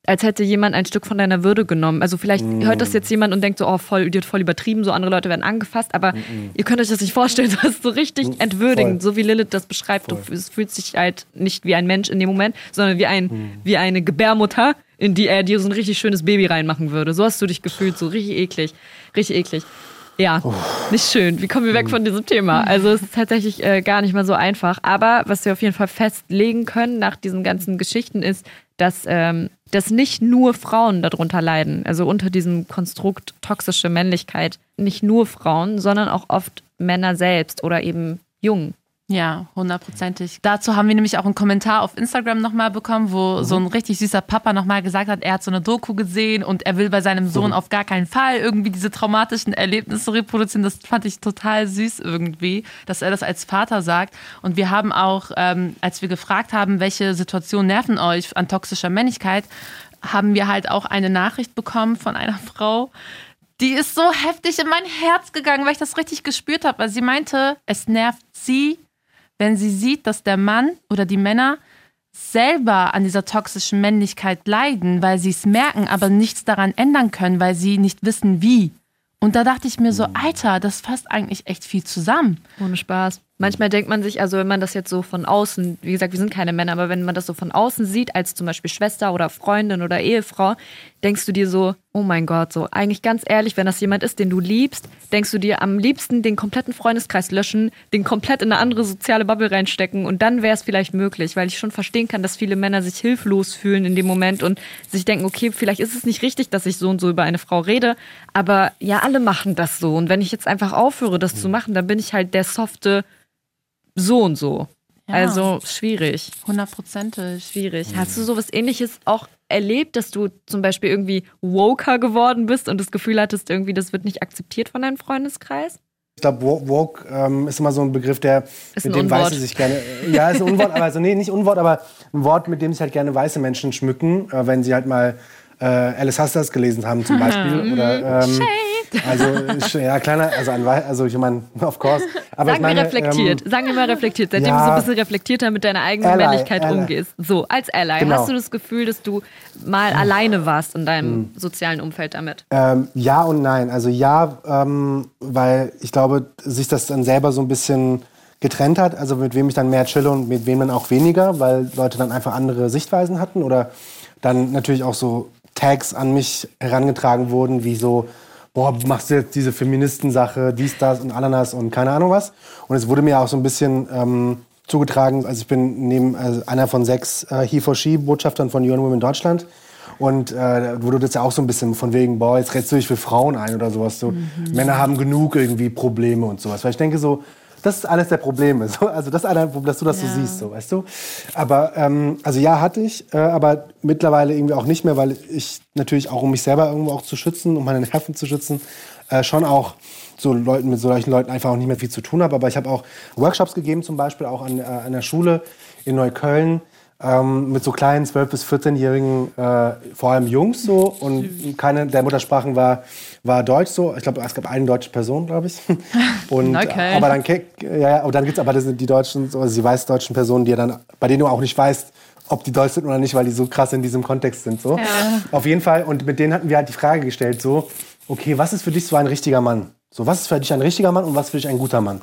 als hätte jemand ein Stück von deiner Würde genommen. Also vielleicht mm. hört das jetzt jemand und denkt so, oh, voll, Idiot, voll übertrieben, so andere Leute werden angefasst, aber mm ihr könnt euch das nicht vorstellen, das ist so richtig mm, entwürdigend, voll. so wie Lilith das beschreibt. Voll. Du fühlst dich halt nicht wie ein Mensch in dem Moment, sondern wie ein, mm. wie eine Gebärmutter, in die er dir so ein richtig schönes Baby reinmachen würde. So hast du dich gefühlt, so richtig eklig, richtig eklig. Ja, oh. nicht schön. Wie kommen wir weg mm. von diesem Thema? Also es ist tatsächlich äh, gar nicht mal so einfach. Aber was wir auf jeden Fall festlegen können nach diesen ganzen Geschichten ist, dass ähm, dass nicht nur Frauen darunter leiden, also unter diesem Konstrukt toxische Männlichkeit, nicht nur Frauen, sondern auch oft Männer selbst oder eben Jungen. Ja, hundertprozentig. Dazu haben wir nämlich auch einen Kommentar auf Instagram nochmal bekommen, wo mhm. so ein richtig süßer Papa nochmal gesagt hat, er hat so eine Doku gesehen und er will bei seinem Sohn auf gar keinen Fall irgendwie diese traumatischen Erlebnisse reproduzieren. Das fand ich total süß irgendwie, dass er das als Vater sagt. Und wir haben auch, ähm, als wir gefragt haben, welche Situationen nerven euch an toxischer Männlichkeit, haben wir halt auch eine Nachricht bekommen von einer Frau, die ist so heftig in mein Herz gegangen, weil ich das richtig gespürt habe. Weil sie meinte, es nervt sie, wenn sie sieht, dass der Mann oder die Männer selber an dieser toxischen Männlichkeit leiden, weil sie es merken, aber nichts daran ändern können, weil sie nicht wissen, wie. Und da dachte ich mir so, Alter, das fasst eigentlich echt viel zusammen. Ohne Spaß. Manchmal denkt man sich, also wenn man das jetzt so von außen, wie gesagt, wir sind keine Männer, aber wenn man das so von außen sieht, als zum Beispiel Schwester oder Freundin oder Ehefrau, denkst du dir so, oh mein Gott, so eigentlich ganz ehrlich, wenn das jemand ist, den du liebst, denkst du dir am liebsten den kompletten Freundeskreis löschen, den komplett in eine andere soziale Bubble reinstecken und dann wäre es vielleicht möglich, weil ich schon verstehen kann, dass viele Männer sich hilflos fühlen in dem Moment und sich denken, okay, vielleicht ist es nicht richtig, dass ich so und so über eine Frau rede, aber ja, alle machen das so und wenn ich jetzt einfach aufhöre, das zu machen, dann bin ich halt der softe so und so. Ja. Also schwierig. Hundertprozentig. Schwierig. Mhm. Hast du sowas ähnliches auch erlebt, dass du zum Beispiel irgendwie woker geworden bist und das Gefühl hattest, irgendwie, das wird nicht akzeptiert von deinem Freundeskreis? Ich glaube, woke ähm, ist immer so ein Begriff, der ist mit dem Unwort. Weiße sich gerne. Ja, ist ein Unwort, aber also nee, nicht Unwort, aber ein Wort, mit dem sich halt gerne weiße Menschen schmücken, äh, wenn sie halt mal äh, Alice Hustlers gelesen haben zum Beispiel. oder, ähm, also ja, kleiner, also, an, also ich meine, of course. Aber Sagen wir reflektiert. Ähm, Sagen wir mal reflektiert, seitdem ja, du so ein bisschen reflektierter mit deiner eigenen Ally, Männlichkeit Ally. umgehst. So, als Ally, genau. hast du das Gefühl, dass du mal mhm. alleine warst in deinem mhm. sozialen Umfeld damit? Ähm, ja und nein. Also ja, ähm, weil ich glaube, sich das dann selber so ein bisschen getrennt hat, also mit wem ich dann mehr chille und mit wem dann auch weniger, weil Leute dann einfach andere Sichtweisen hatten oder dann natürlich auch so Tags an mich herangetragen wurden, wie so, boah, machst du jetzt diese Feministensache, dies, das und Ananas und keine Ahnung was. Und es wurde mir auch so ein bisschen ähm, zugetragen, also ich bin neben also einer von sechs äh, He4She-Botschaftern von UN Women Deutschland. Und äh, wurde das ja auch so ein bisschen von wegen, boah, jetzt redest du dich für Frauen ein oder sowas. So, mhm. Männer haben genug irgendwie Probleme und sowas. Weil ich denke so, das ist alles der Probleme. So. Also das ist einer, dass du das ja. so siehst, so, weißt du. Aber ähm, also ja, hatte ich, äh, aber mittlerweile irgendwie auch nicht mehr, weil ich natürlich auch, um mich selber irgendwo auch zu schützen, um meine Nerven zu schützen, äh, schon auch so Leuten mit solchen Leuten einfach auch nicht mehr viel zu tun habe. Aber ich habe auch Workshops gegeben, zum Beispiel auch an, äh, an der Schule in Neukölln ähm, mit so kleinen 12- bis 14-jährigen, äh, vor allem Jungs so. Und keine der Muttersprachen war, war Deutsch so. Ich glaube, es gab eine deutsche Person, glaube ich. Und, okay. Aber dann, ja, und dann gibt es aber die deutschen, also die weißdeutschen Personen, die dann, bei denen du auch nicht weißt, ob die deutsch sind oder nicht, weil die so krass in diesem Kontext sind. So. Ja. Auf jeden Fall. Und mit denen hatten wir halt die Frage gestellt, so, okay, was ist für dich so ein richtiger Mann? So, was ist für dich ein richtiger Mann und was ist für dich ein guter Mann?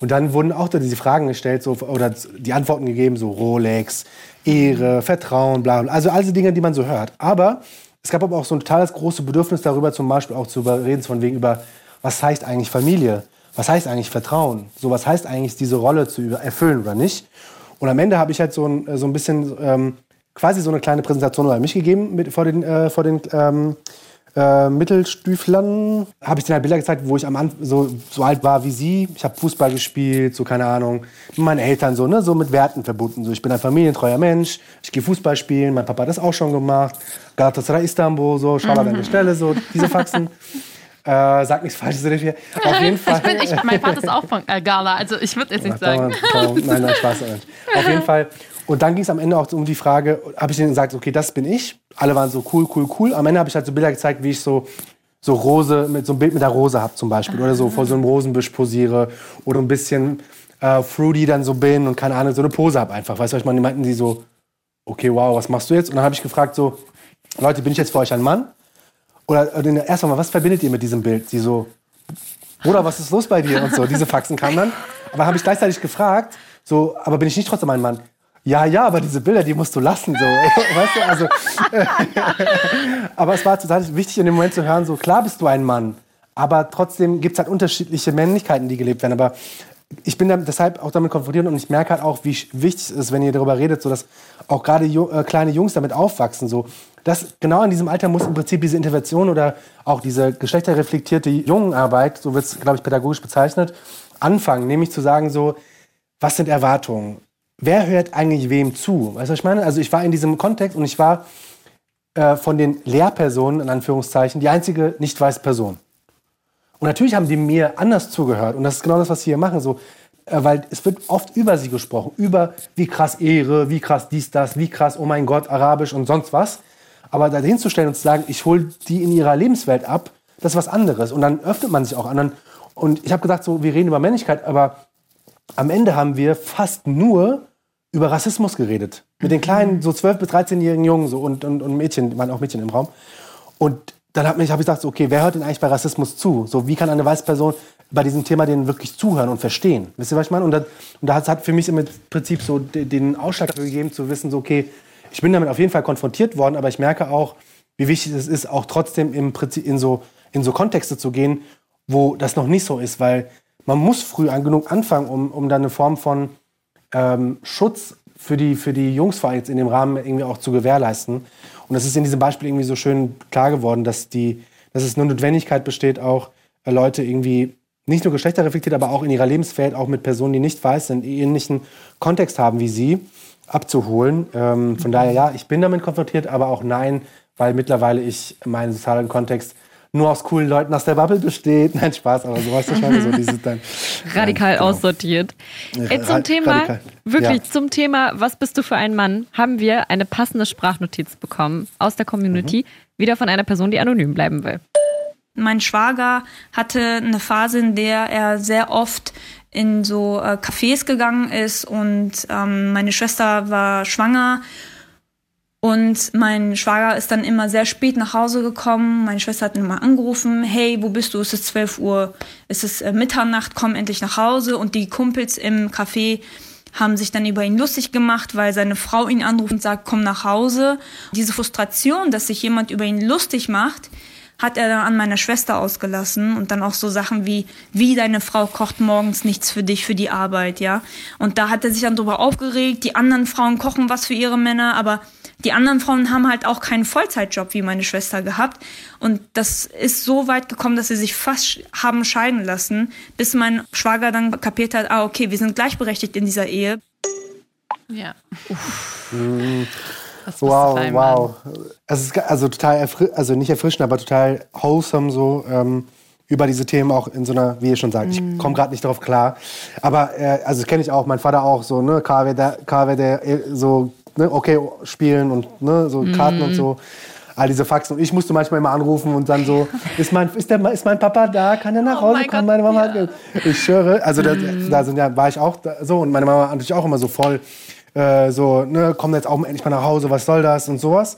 Und dann wurden auch da diese Fragen gestellt, so, oder die Antworten gegeben, so Rolex, Ehre, Vertrauen, bla, bla. Also all diese Dinge, die man so hört. Aber es gab aber auch so ein totales großes Bedürfnis darüber, zum Beispiel auch zu reden, von wegen über, was heißt eigentlich Familie? Was heißt eigentlich Vertrauen? So, was heißt eigentlich diese Rolle zu erfüllen oder nicht? Und am Ende habe ich halt so ein, so ein bisschen ähm, quasi so eine kleine Präsentation über mich gegeben mit, vor den, äh, vor den ähm, äh, Mittelstüflern habe ich denen halt Bilder gezeigt, wo ich am Anfang so, so alt war wie sie. Ich habe Fußball gespielt, so keine Ahnung. Mit meinen Eltern so, ne, so mit Werten verbunden. So, ich bin ein familientreuer Mensch. Ich gehe Fußball spielen. Mein Papa hat das auch schon gemacht. Galatasaray Istanbul, so, schau mal mhm. an der Stelle, so diese Faxen. Äh, sag nichts Falsches hier. Auf jeden Fall. Ich bin, ich, mein Vater ist auch von äh, Gala, also ich würde jetzt nicht sagen. Nein, nein, Spaß. Auf jeden Fall Und dann ging es am Ende auch um die Frage, habe ich denen gesagt, okay, das bin ich. Alle waren so cool, cool, cool. Am Ende habe ich halt so Bilder gezeigt, wie ich so so Rose, mit so ein Bild mit der Rose habe zum Beispiel. Oder so vor so einem Rosenbüsch posiere. Oder ein bisschen äh, fruity dann so bin und keine Ahnung, so eine Pose habe einfach. Weißt du, ich meine, die meinten die so, okay, wow, was machst du jetzt? Und dann habe ich gefragt so, Leute, bin ich jetzt für euch ein Mann? Oder, oder erstmal, was verbindet ihr mit diesem Bild? Sie so, Bruder, was ist los bei dir? Und so, diese Faxen kamen dann. Aber habe ich gleichzeitig gefragt, so, aber bin ich nicht trotzdem ein Mann? Ja, ja, aber diese Bilder, die musst du lassen, so. weißt du, also. aber es war total wichtig, in dem Moment zu hören, so, klar bist du ein Mann, aber trotzdem gibt es halt unterschiedliche Männlichkeiten, die gelebt werden. Aber ich bin deshalb auch damit konfrontiert und ich merke halt auch, wie wichtig es ist, wenn ihr darüber redet, so dass auch gerade äh, kleine Jungs damit aufwachsen, so. Das, genau in diesem Alter muss im Prinzip diese Intervention oder auch diese geschlechterreflektierte Jungenarbeit, so wird es, glaube ich, pädagogisch bezeichnet, anfangen. Nämlich zu sagen, so, was sind Erwartungen? Wer hört eigentlich wem zu? Weißt du, was ich meine? Also ich war in diesem Kontext und ich war äh, von den Lehrpersonen, in Anführungszeichen, die einzige nicht weiße Person. Und natürlich haben die mir anders zugehört. Und das ist genau das, was sie hier machen. So, äh, weil es wird oft über sie gesprochen. Über wie krass Ehre, wie krass dies, das, wie krass, oh mein Gott, Arabisch und sonst was. Aber da hinzustellen und zu sagen, ich hole die in ihrer Lebenswelt ab, das ist was anderes. Und dann öffnet man sich auch anderen. Und ich habe gesagt, so, wir reden über Männlichkeit, aber am Ende haben wir fast nur über Rassismus geredet. Mit den kleinen, so 12- bis 13-jährigen Jungen so, und, und, und Mädchen, waren auch Mädchen im Raum. Und dann habe ich, hab ich gesagt, okay, wer hört denn eigentlich bei Rassismus zu? So, wie kann eine weiße Person bei diesem Thema denen wirklich zuhören und verstehen? Wisst ihr, was ich meine? Und, das, und das hat für mich im Prinzip so den Ausschlag gegeben, zu wissen, so, okay, ich bin damit auf jeden Fall konfrontiert worden, aber ich merke auch, wie wichtig es ist, auch trotzdem im Prinzip in so, in so Kontexte zu gehen, wo das noch nicht so ist, weil man muss früh an genug anfangen, um, um dann eine Form von ähm, Schutz für die, für die Jungs vor allem jetzt in dem Rahmen irgendwie auch zu gewährleisten. Und das ist in diesem Beispiel irgendwie so schön klar geworden, dass, die, dass es eine Notwendigkeit besteht, auch äh, Leute irgendwie nicht nur geschlechterreflektiert, aber auch in ihrer Lebenswelt, auch mit Personen, die nicht weiß sind, ähnlichen Kontext haben wie sie, abzuholen. Ähm, von daher, ja, ich bin damit konfrontiert, aber auch nein, weil mittlerweile ich meinen sozialen Kontext nur aus coolen Leuten aus der Bubble besteht. Nein, Spaß, aber so weißt du schon, so dieses dann. Radikal genau. aussortiert. Äh, zum Thema, radikal. wirklich ja. zum Thema, was bist du für ein Mann, haben wir eine passende Sprachnotiz bekommen aus der Community, mhm. wieder von einer Person, die anonym bleiben will. Mein Schwager hatte eine Phase, in der er sehr oft in so äh, Cafés gegangen ist und ähm, meine Schwester war schwanger und mein Schwager ist dann immer sehr spät nach Hause gekommen. Meine Schwester hat ihn immer angerufen, hey, wo bist du? Es ist 12 Uhr, es ist äh, Mitternacht, komm endlich nach Hause. Und die Kumpels im Café haben sich dann über ihn lustig gemacht, weil seine Frau ihn anruft und sagt, komm nach Hause. Diese Frustration, dass sich jemand über ihn lustig macht, hat er dann an meiner Schwester ausgelassen und dann auch so Sachen wie, wie deine Frau kocht morgens nichts für dich, für die Arbeit, ja. Und da hat er sich dann drüber aufgeregt, die anderen Frauen kochen was für ihre Männer, aber die anderen Frauen haben halt auch keinen Vollzeitjob wie meine Schwester gehabt. Und das ist so weit gekommen, dass sie sich fast haben scheiden lassen, bis mein Schwager dann kapiert hat, ah, okay, wir sind gleichberechtigt in dieser Ehe. Ja. Mhm. Wow, wow. Es ist also total, also nicht erfrischend, aber total wholesome so. Ähm, über diese Themen auch in so einer, wie ihr schon sagt, ich mm. komme gerade nicht darauf klar. Aber äh, also kenne ich auch, mein Vater auch so, ne, KW, der, KW, der äh, so ne, okay, spielen und ne, so Karten mm. und so. All diese Faxen. Und ich musste manchmal immer anrufen und dann so, ist mein, ist, der, ist mein Papa da? Kann er nach oh Hause oh kommen? Meine Mama ja. Ich schwöre, also da, mm. da sind, ja, war ich auch da, so und meine Mama natürlich auch immer so voll, äh, so, ne, komm jetzt auch endlich mal nach Hause, was soll das und sowas.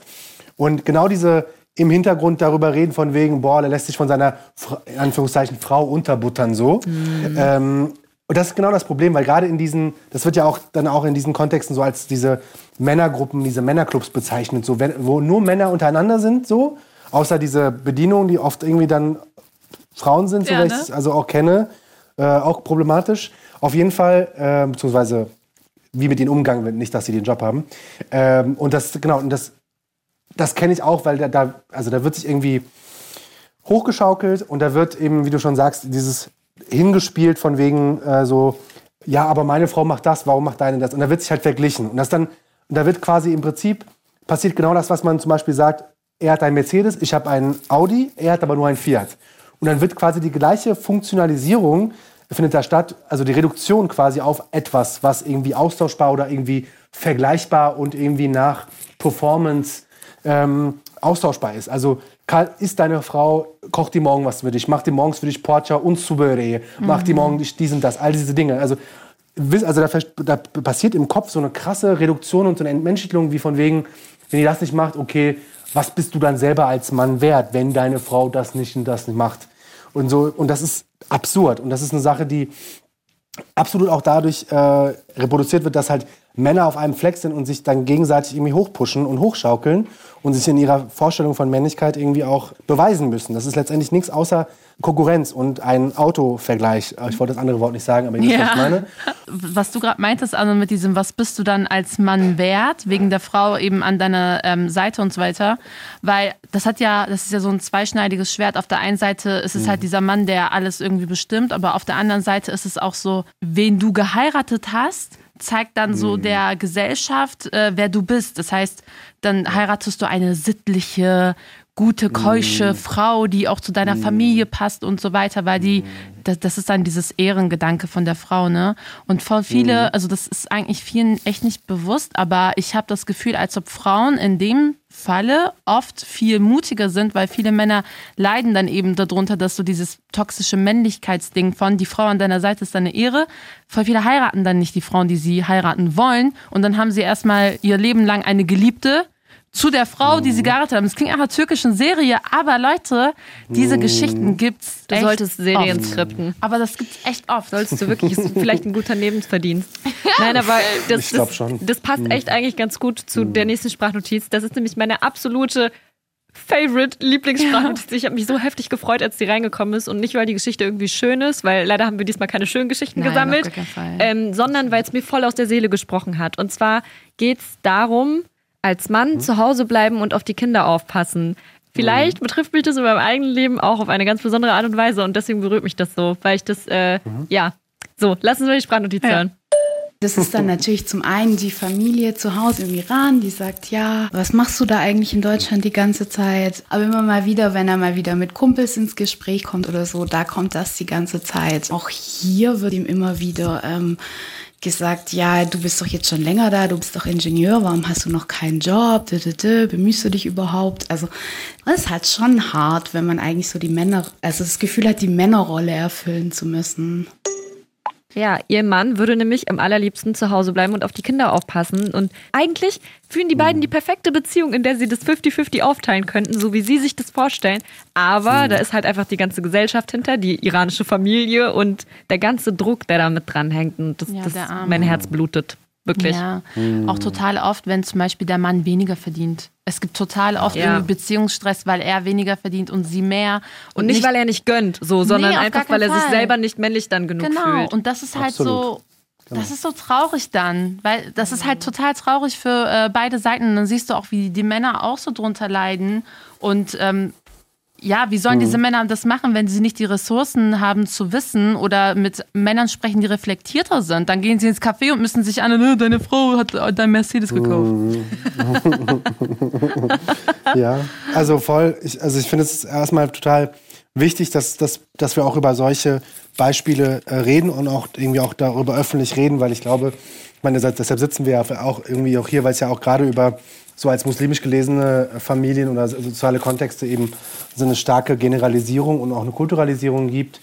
Und genau diese im Hintergrund darüber reden von wegen, boah, der lässt sich von seiner, in Anführungszeichen, Frau unterbuttern so. Mm. Ähm, und das ist genau das Problem, weil gerade in diesen, das wird ja auch dann auch in diesen Kontexten so als diese Männergruppen, diese Männerclubs bezeichnet, so, wo nur Männer untereinander sind, so, außer diese Bedienungen, die oft irgendwie dann Frauen sind, so ja, ne? ich also auch kenne, äh, auch problematisch. Auf jeden Fall, äh, beziehungsweise wie mit ihnen umgegangen wird, nicht, dass sie den Job haben. Ähm, und das, genau, und das, das kenne ich auch, weil da, da, also da wird sich irgendwie hochgeschaukelt und da wird eben, wie du schon sagst, dieses hingespielt von wegen äh, so, ja, aber meine Frau macht das, warum macht deine das? Und da wird sich halt verglichen. Und das dann, und da wird quasi im Prinzip passiert genau das, was man zum Beispiel sagt, er hat einen Mercedes, ich habe einen Audi, er hat aber nur einen Fiat. Und dann wird quasi die gleiche Funktionalisierung findet da statt, also die Reduktion quasi auf etwas, was irgendwie austauschbar oder irgendwie vergleichbar und irgendwie nach Performance ähm, austauschbar ist. Also ist deine Frau, kocht die morgen was für dich, macht die morgens für dich Porcha und Subere, mhm. macht die morgen dies und das, all diese Dinge. Also, also da, da, passiert im Kopf so eine krasse Reduktion und so eine Entmenschlichung, wie von wegen, wenn die das nicht macht, okay, was bist du dann selber als Mann wert, wenn deine Frau das nicht und das nicht macht? Und so, und das ist absurd. Und das ist eine Sache, die absolut auch dadurch äh, reproduziert wird, dass halt Männer auf einem Fleck sind und sich dann gegenseitig irgendwie hochpushen und hochschaukeln und sich in ihrer Vorstellung von Männlichkeit irgendwie auch beweisen müssen. Das ist letztendlich nichts außer Konkurrenz und ein Autovergleich. Ich wollte das andere Wort nicht sagen, aber ich ja. was ich meine. Was du gerade meintest, also mit diesem, was bist du dann als Mann wert, wegen der Frau eben an deiner ähm, Seite und so weiter. Weil das hat ja, das ist ja so ein zweischneidiges Schwert. Auf der einen Seite ist es mhm. halt dieser Mann, der alles irgendwie bestimmt, aber auf der anderen Seite ist es auch so, wen du geheiratet hast zeigt dann so mhm. der Gesellschaft, äh, wer du bist. Das heißt, dann heiratest du eine sittliche, gute, keusche mm. Frau, die auch zu deiner mm. Familie passt und so weiter, weil die, das, das, ist dann dieses Ehrengedanke von der Frau, ne? Und voll viele, mm. also das ist eigentlich vielen echt nicht bewusst, aber ich habe das Gefühl, als ob Frauen in dem Falle oft viel mutiger sind, weil viele Männer leiden dann eben darunter, dass so dieses toxische Männlichkeitsding von die Frau an deiner Seite ist deine Ehre. Voll viele heiraten dann nicht die Frauen, die sie heiraten wollen und dann haben sie erstmal ihr Leben lang eine Geliebte, zu der Frau, die sie mhm. geheiratet haben. Es klingt nach einer türkischen Serie, aber Leute, diese mhm. Geschichten gibt's. Du solltest Serien oft. skripten. Aber das gibt's echt oft. Solltest du wirklich, ist vielleicht ein guter Lebensverdienst. ja. Nein, aber das, das, das, passt mhm. echt eigentlich ganz gut zu der nächsten Sprachnotiz. Das ist nämlich meine absolute Favorite Lieblingssprachnotiz. Ja. Ich habe mich so heftig gefreut, als die reingekommen ist und nicht, weil die Geschichte irgendwie schön ist, weil leider haben wir diesmal keine schönen Geschichten Nein, gesammelt, ähm, sondern weil es mir voll aus der Seele gesprochen hat. Und zwar geht's darum, als Mann mhm. zu Hause bleiben und auf die Kinder aufpassen. Vielleicht mhm. betrifft mich das in meinem eigenen Leben auch auf eine ganz besondere Art und Weise und deswegen berührt mich das so, weil ich das, äh, mhm. ja. So, lassen Sie die Sprachnotiz ja. hören. Das ist dann natürlich zum einen die Familie zu Hause im Iran, die sagt, ja, was machst du da eigentlich in Deutschland die ganze Zeit? Aber immer mal wieder, wenn er mal wieder mit Kumpels ins Gespräch kommt oder so, da kommt das die ganze Zeit. Auch hier wird ihm immer wieder ähm, gesagt, ja, du bist doch jetzt schon länger da, du bist doch Ingenieur, warum hast du noch keinen Job? Bemühst du dich überhaupt? Also, das ist halt schon hart, wenn man eigentlich so die Männer, also das Gefühl hat, die Männerrolle erfüllen zu müssen. Ja, ihr Mann würde nämlich am allerliebsten zu Hause bleiben und auf die Kinder aufpassen. Und eigentlich führen die beiden die perfekte Beziehung, in der sie das 50-50 aufteilen könnten, so wie sie sich das vorstellen. Aber mhm. da ist halt einfach die ganze Gesellschaft hinter, die iranische Familie und der ganze Druck, der da mit dranhängt. Und das, ja, das mein Herz blutet. Wirklich. Ja, mhm. auch total oft, wenn zum Beispiel der Mann weniger verdient. Es gibt total oft ja. irgendwie Beziehungsstress, weil er weniger verdient und sie mehr. Und, und nicht, nicht, weil er nicht gönnt, so, sondern nee, einfach, weil er Fall. sich selber nicht männlich dann genug genau. fühlt. Genau, und das ist halt Absolut. so. Genau. Das ist so traurig dann, weil das ist halt total traurig für äh, beide Seiten. Und dann siehst du auch, wie die Männer auch so drunter leiden. Und ähm, ja, wie sollen diese mhm. Männer das machen, wenn sie nicht die Ressourcen haben zu wissen oder mit Männern sprechen, die reflektierter sind? Dann gehen sie ins Café und müssen sich an, ne, deine Frau hat dein Mercedes gekauft. Mhm. ja, also voll, ich, also ich finde es erstmal total wichtig, dass, dass, dass wir auch über solche Beispiele äh, reden und auch irgendwie auch darüber öffentlich reden, weil ich glaube, ich meine, deshalb sitzen wir ja auch irgendwie auch hier, weil es ja auch gerade über so als muslimisch gelesene Familien oder soziale Kontexte eben so eine starke Generalisierung und auch eine Kulturalisierung gibt,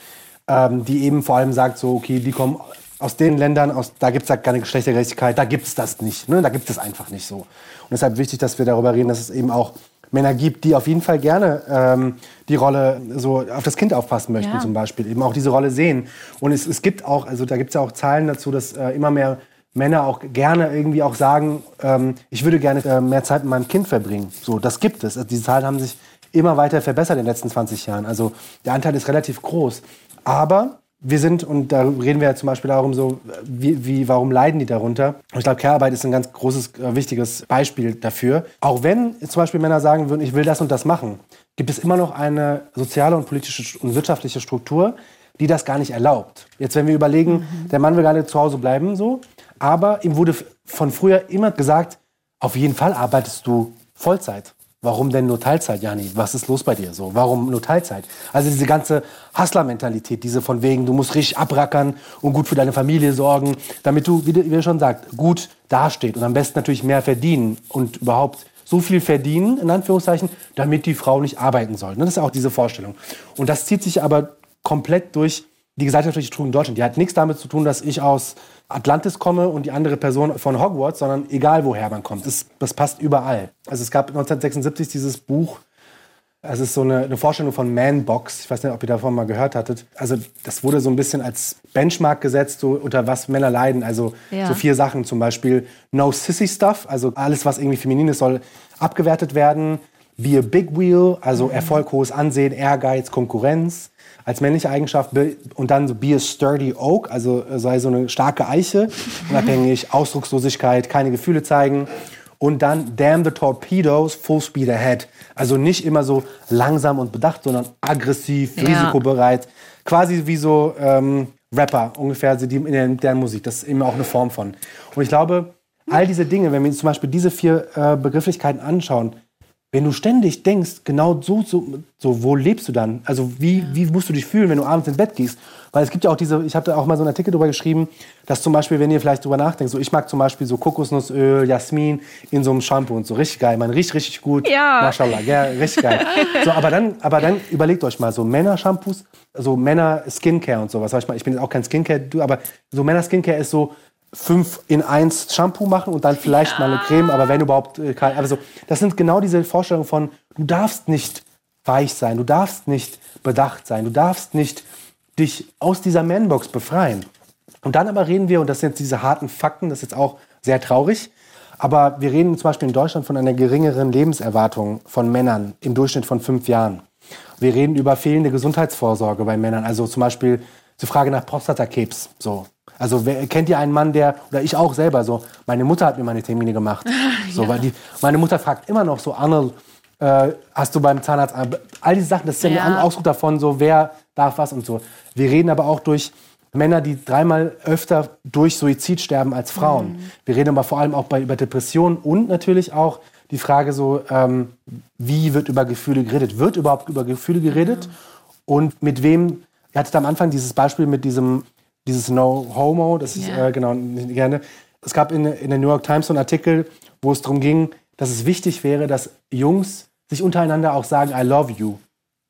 ähm, die eben vor allem sagt, so, okay, die kommen aus den Ländern, aus, da gibt es halt keine Geschlechtergerechtigkeit, da gibt es das nicht. Ne? Da gibt es einfach nicht so. Und deshalb wichtig, dass wir darüber reden, dass es eben auch Männer gibt, die auf jeden Fall gerne ähm, die Rolle so auf das Kind aufpassen möchten ja. zum Beispiel, eben auch diese Rolle sehen. Und es, es gibt auch, also da gibt es ja auch Zahlen dazu, dass äh, immer mehr Männer auch gerne irgendwie auch sagen, ähm, ich würde gerne äh, mehr Zeit mit meinem Kind verbringen. So, das gibt es. Also diese Zahlen haben sich immer weiter verbessert in den letzten 20 Jahren. Also der Anteil ist relativ groß. Aber wir sind, und da reden wir ja zum Beispiel darum, so, wie, wie, warum leiden die darunter? Und ich glaube, Care-Arbeit ist ein ganz großes, äh, wichtiges Beispiel dafür. Auch wenn zum Beispiel Männer sagen würden, ich will das und das machen, gibt es immer noch eine soziale und politische und wirtschaftliche Struktur, die das gar nicht erlaubt. Jetzt, wenn wir überlegen, mhm. der Mann will gerade zu Hause bleiben, so, aber ihm wurde von früher immer gesagt, auf jeden Fall arbeitest du Vollzeit. warum denn nur Teilzeit, Jani? Was ist los bei dir so? Warum nur Teilzeit? Also diese ganze Hustler-Mentalität, diese von wegen, du musst richtig abrackern und gut für deine Familie sorgen, damit du, wie ihr schon sagt, gut dasteht und am besten natürlich mehr verdienen und überhaupt so viel verdienen, in Anführungszeichen, damit die Frau nicht arbeiten soll. Das ist auch diese Vorstellung. Und das zieht sich aber komplett durch die gesellschaftliche Struktur in Deutschland. Die hat nichts damit zu tun, dass ich aus Atlantis komme und die andere Person von Hogwarts, sondern egal woher man kommt. Das, das passt überall. Also es gab 1976 dieses Buch, es ist so eine, eine, Vorstellung von Manbox. Ich weiß nicht, ob ihr davon mal gehört hattet. Also das wurde so ein bisschen als Benchmark gesetzt, so unter was Männer leiden. Also ja. so vier Sachen zum Beispiel No Sissy Stuff, also alles, was irgendwie feminin ist, soll abgewertet werden. Be a Big Wheel, also mhm. Erfolg, hohes Ansehen, Ehrgeiz, Konkurrenz als männliche Eigenschaft und dann so be a sturdy oak, also äh, sei so eine starke Eiche, unabhängig, Ausdruckslosigkeit, keine Gefühle zeigen. Und dann damn the torpedoes, full speed ahead. Also nicht immer so langsam und bedacht, sondern aggressiv, ja. risikobereit. Quasi wie so ähm, Rapper ungefähr, die in der, deren Musik. Das ist eben auch eine Form von. Und ich glaube, all diese Dinge, wenn wir uns zum Beispiel diese vier äh, Begrifflichkeiten anschauen, wenn du ständig denkst, genau so, so, so, wo lebst du dann? Also wie, wie musst du dich fühlen, wenn du abends ins Bett gehst? Weil es gibt ja auch diese, ich habe da auch mal so einen Artikel darüber geschrieben, dass zum Beispiel, wenn ihr vielleicht drüber nachdenkt, so ich mag zum Beispiel so Kokosnussöl, Jasmin in so einem Shampoo und so, richtig geil, man riecht richtig gut, ja. Mashallah, ja, richtig geil. so, aber dann, aber dann überlegt euch mal so Männer-Shampoos, so Männer-Skincare und sowas. Ich bin jetzt auch kein Skincare, aber so Männer-Skincare ist so, fünf in eins Shampoo machen und dann vielleicht ja. mal eine Creme, aber wenn überhaupt äh, kein. Also, das sind genau diese Vorstellungen von, du darfst nicht weich sein, du darfst nicht bedacht sein, du darfst nicht dich aus dieser Manbox befreien. Und dann aber reden wir, und das sind jetzt diese harten Fakten, das ist jetzt auch sehr traurig, aber wir reden zum Beispiel in Deutschland von einer geringeren Lebenserwartung von Männern im Durchschnitt von fünf Jahren. Wir reden über fehlende Gesundheitsvorsorge bei Männern, also zum Beispiel zur Frage nach Prostatakrebs. So, also wer, kennt ihr einen Mann, der, oder ich auch selber so, meine Mutter hat mir meine Termine gemacht. So, ja. weil die, meine Mutter fragt immer noch so, Arnold, äh, hast du beim Zahnarzt, all diese Sachen, das ist ja, ja. ein Ausdruck davon, so wer darf was und so. Wir reden aber auch durch Männer, die dreimal öfter durch Suizid sterben als Frauen. Mhm. Wir reden aber vor allem auch bei, über Depressionen und natürlich auch die Frage so, ähm, wie wird über Gefühle geredet? Wird überhaupt über Gefühle geredet? Mhm. Und mit wem, ihr hattet am Anfang dieses Beispiel mit diesem dieses No Homo, das ist yeah. äh, genau gerne. Es gab in, in der New York Times so einen Artikel, wo es darum ging, dass es wichtig wäre, dass Jungs sich untereinander auch sagen, I love you,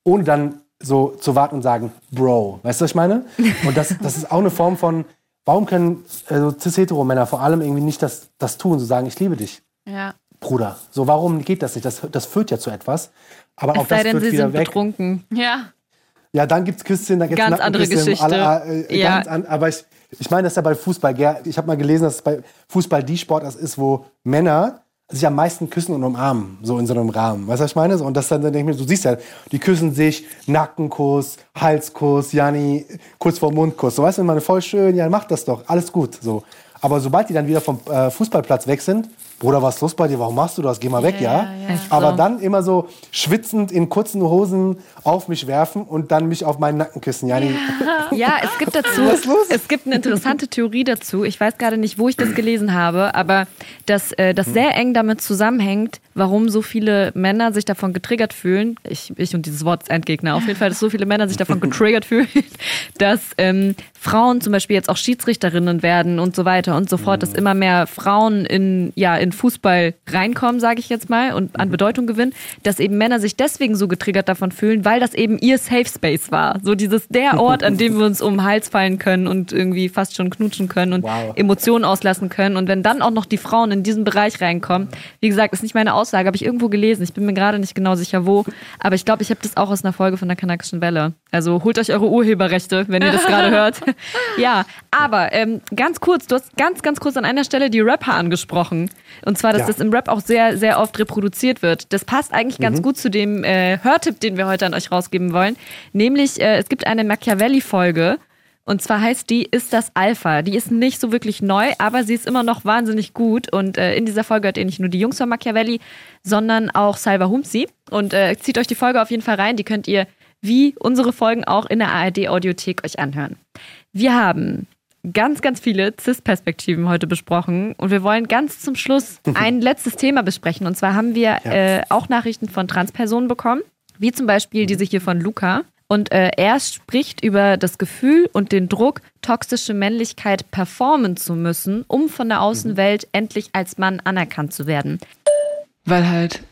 ohne dann so zu warten und sagen, Bro. Weißt du, was ich meine? Und das, das ist auch eine Form von, warum können also cis-hetero-Männer vor allem irgendwie nicht das, das tun, so sagen, ich liebe dich. Ja. Bruder. So, warum geht das nicht? Das, das führt ja zu etwas. Aber es auch das denn, führt sie wieder sind weg. betrunken. Ja. Ja, dann gibt's Küsschen, dann gibt's Ganz andere Geschichte. Alle, äh, ja. ganz an, aber ich, ich meine, das ist ja bei Fußball. Ich habe mal gelesen, dass es bei Fußball die Sportart ist, wo Männer sich am meisten küssen und umarmen, so in so einem Rahmen. Weißt du, was ich meine? Und das dann, dann denke ich mir, du siehst ja, die küssen sich, Nackenkuss, Halskuss, Janni, kurz vor Mundkuss. So, weißt du, man voll schön, ja, mach das doch, alles gut. So. Aber sobald die dann wieder vom äh, Fußballplatz weg sind, Bruder, was ist los bei dir? Warum machst du das? Geh mal weg, ja? ja? ja. Aber dann immer so schwitzend in kurzen Hosen auf mich werfen und dann mich auf meinen Nacken küssen. Ja, ja. es gibt dazu, es gibt eine interessante Theorie dazu. Ich weiß gerade nicht, wo ich das gelesen habe, aber dass äh, das sehr eng damit zusammenhängt, warum so viele Männer sich davon getriggert fühlen. Ich, ich und dieses Wort Endgegner. Auf jeden Fall, dass so viele Männer sich davon getriggert fühlen, dass ähm, Frauen zum Beispiel jetzt auch Schiedsrichterinnen werden und so weiter und so fort, dass immer mehr Frauen in, ja, in Fußball reinkommen, sage ich jetzt mal, und an mhm. Bedeutung gewinnen, dass eben Männer sich deswegen so getriggert davon fühlen, weil das eben ihr Safe Space war. So dieses der Ort, an dem wir uns um den Hals fallen können und irgendwie fast schon knutschen können und wow. Emotionen auslassen können. Und wenn dann auch noch die Frauen in diesen Bereich reinkommen, wie gesagt, ist nicht meine Aussage, habe ich irgendwo gelesen. Ich bin mir gerade nicht genau sicher, wo. Aber ich glaube, ich habe das auch aus einer Folge von der Kanakischen Welle. Also holt euch eure Urheberrechte, wenn ihr das gerade hört. ja, aber ähm, ganz kurz, du hast ganz, ganz kurz an einer Stelle die Rapper angesprochen. Und zwar, dass ja. das im Rap auch sehr, sehr oft reproduziert wird. Das passt eigentlich ganz mhm. gut zu dem äh, Hörtipp, den wir heute an euch rausgeben wollen. Nämlich, äh, es gibt eine Machiavelli-Folge. Und zwar heißt die Ist das Alpha? Die ist nicht so wirklich neu, aber sie ist immer noch wahnsinnig gut. Und äh, in dieser Folge hört ihr nicht nur die Jungs von Machiavelli, sondern auch Salva Humsi. Und äh, zieht euch die Folge auf jeden Fall rein. Die könnt ihr wie unsere Folgen auch in der ARD-Audiothek euch anhören. Wir haben ganz, ganz viele CIS-Perspektiven heute besprochen und wir wollen ganz zum Schluss ein letztes Thema besprechen. Und zwar haben wir ja. äh, auch Nachrichten von Transpersonen bekommen, wie zum Beispiel diese hier von Luca. Und äh, er spricht über das Gefühl und den Druck, toxische Männlichkeit performen zu müssen, um von der Außenwelt endlich als Mann anerkannt zu werden. Weil halt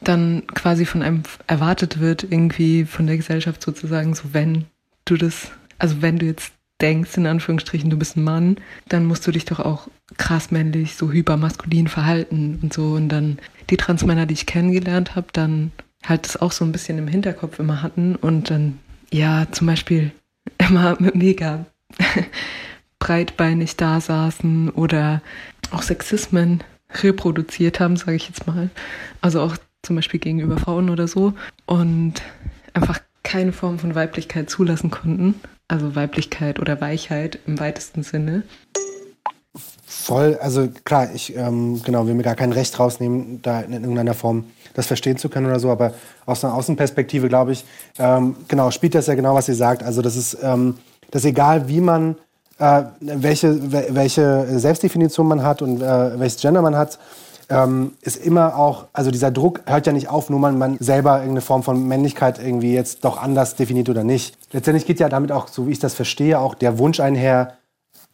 dann quasi von einem erwartet wird, irgendwie von der Gesellschaft sozusagen, so wenn du das, also wenn du jetzt denkst, in Anführungsstrichen, du bist ein Mann, dann musst du dich doch auch krass männlich, so hypermaskulin verhalten und so. Und dann die Transmänner, die ich kennengelernt habe, dann halt das auch so ein bisschen im Hinterkopf immer hatten und dann ja, zum Beispiel immer mega breitbeinig da saßen oder auch Sexismen reproduziert haben, sage ich jetzt mal. Also auch zum Beispiel gegenüber Frauen oder so. Und einfach keine Form von Weiblichkeit zulassen konnten. Also Weiblichkeit oder Weichheit im weitesten Sinne. Voll, also klar, ich ähm, genau, will mir gar kein Recht rausnehmen, da in irgendeiner Form das verstehen zu können oder so. Aber aus einer Außenperspektive, glaube ich, ähm, genau, spielt das ja genau, was ihr sagt. Also das ist, ähm, das ist egal, wie man, äh, welche, welche Selbstdefinition man hat und äh, welches Gender man hat, ähm, ist immer auch, also dieser Druck hört ja nicht auf, nur man, man selber irgendeine Form von Männlichkeit irgendwie jetzt doch anders definiert oder nicht. Letztendlich geht ja damit auch, so wie ich das verstehe, auch der Wunsch einher,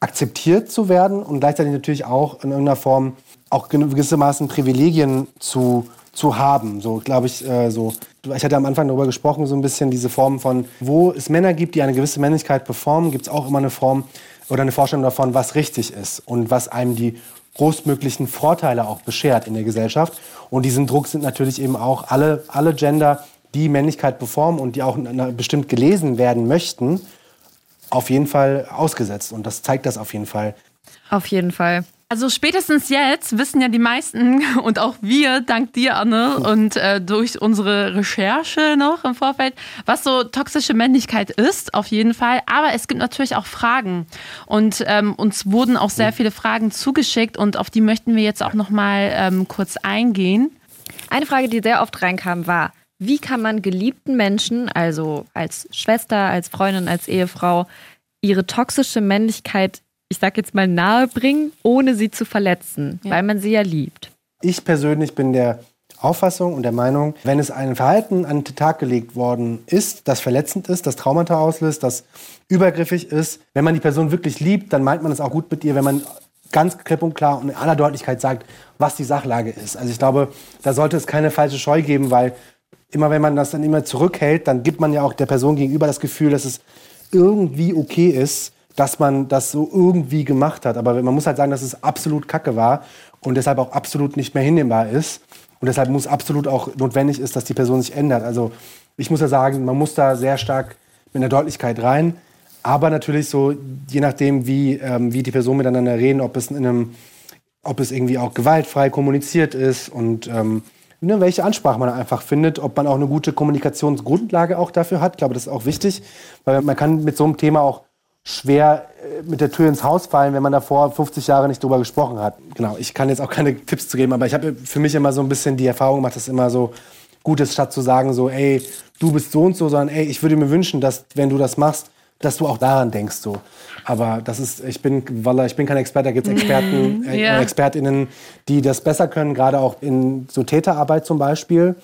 akzeptiert zu werden und gleichzeitig natürlich auch in irgendeiner Form auch gewissermaßen Privilegien zu zu haben. So, glaube ich, äh, so. Ich hatte am Anfang darüber gesprochen, so ein bisschen diese Form von, wo es Männer gibt, die eine gewisse Männlichkeit performen, gibt es auch immer eine Form oder eine Vorstellung davon, was richtig ist und was einem die großmöglichen Vorteile auch beschert in der Gesellschaft. Und diesen Druck sind natürlich eben auch alle, alle Gender, die Männlichkeit performen und die auch bestimmt gelesen werden möchten, auf jeden Fall ausgesetzt. Und das zeigt das auf jeden Fall. Auf jeden Fall. Also spätestens jetzt wissen ja die meisten und auch wir, dank dir, Anne, und äh, durch unsere Recherche noch im Vorfeld, was so toxische Männlichkeit ist, auf jeden Fall. Aber es gibt natürlich auch Fragen. Und ähm, uns wurden auch sehr viele Fragen zugeschickt und auf die möchten wir jetzt auch nochmal ähm, kurz eingehen. Eine Frage, die sehr oft reinkam, war, wie kann man geliebten Menschen, also als Schwester, als Freundin, als Ehefrau, ihre toxische Männlichkeit ich sag jetzt mal, nahebringen, ohne sie zu verletzen, ja. weil man sie ja liebt. Ich persönlich bin der Auffassung und der Meinung, wenn es ein Verhalten an den Tag gelegt worden ist, das verletzend ist, das Traumata auslöst, das übergriffig ist, wenn man die Person wirklich liebt, dann meint man es auch gut mit ihr, wenn man ganz klipp und klar und in aller Deutlichkeit sagt, was die Sachlage ist. Also ich glaube, da sollte es keine falsche Scheu geben, weil immer wenn man das dann immer zurückhält, dann gibt man ja auch der Person gegenüber das Gefühl, dass es irgendwie okay ist, dass man das so irgendwie gemacht hat. Aber man muss halt sagen, dass es absolut kacke war und deshalb auch absolut nicht mehr hinnehmbar ist. Und deshalb muss absolut auch notwendig ist, dass die Person sich ändert. Also ich muss ja sagen, man muss da sehr stark mit einer Deutlichkeit rein. Aber natürlich so, je nachdem, wie, ähm, wie die Personen miteinander reden, ob es in einem, ob es irgendwie auch gewaltfrei kommuniziert ist und ähm, ne, welche Ansprache man einfach findet, ob man auch eine gute Kommunikationsgrundlage auch dafür hat. Ich glaube, das ist auch wichtig, weil man kann mit so einem Thema auch schwer äh, mit der Tür ins Haus fallen, wenn man davor 50 Jahre nicht drüber gesprochen hat. Genau, ich kann jetzt auch keine Tipps zu geben, aber ich habe für mich immer so ein bisschen die Erfahrung gemacht, dass es immer so gut ist, statt zu sagen so, ey, du bist so und so, sondern ey, ich würde mir wünschen, dass wenn du das machst, dass du auch daran denkst so. Aber das ist, ich bin, weil ich bin kein Experte, da gibt es Experten, äh, yeah. ExpertInnen, die das besser können, gerade auch in so Täterarbeit zum Beispiel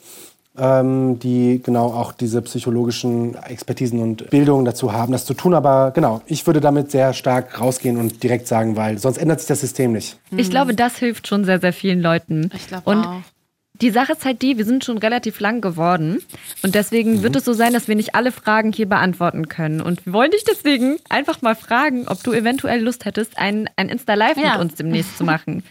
ähm, die genau auch diese psychologischen Expertisen und Bildungen dazu haben, das zu tun. Aber genau, ich würde damit sehr stark rausgehen und direkt sagen, weil sonst ändert sich das System nicht. Ich glaube, das hilft schon sehr, sehr vielen Leuten. Ich glaube auch. Die Sache ist halt die, wir sind schon relativ lang geworden und deswegen mhm. wird es so sein, dass wir nicht alle Fragen hier beantworten können. Und wir wollen dich deswegen einfach mal fragen, ob du eventuell Lust hättest, ein, ein Insta-Live ja. mit uns demnächst zu machen.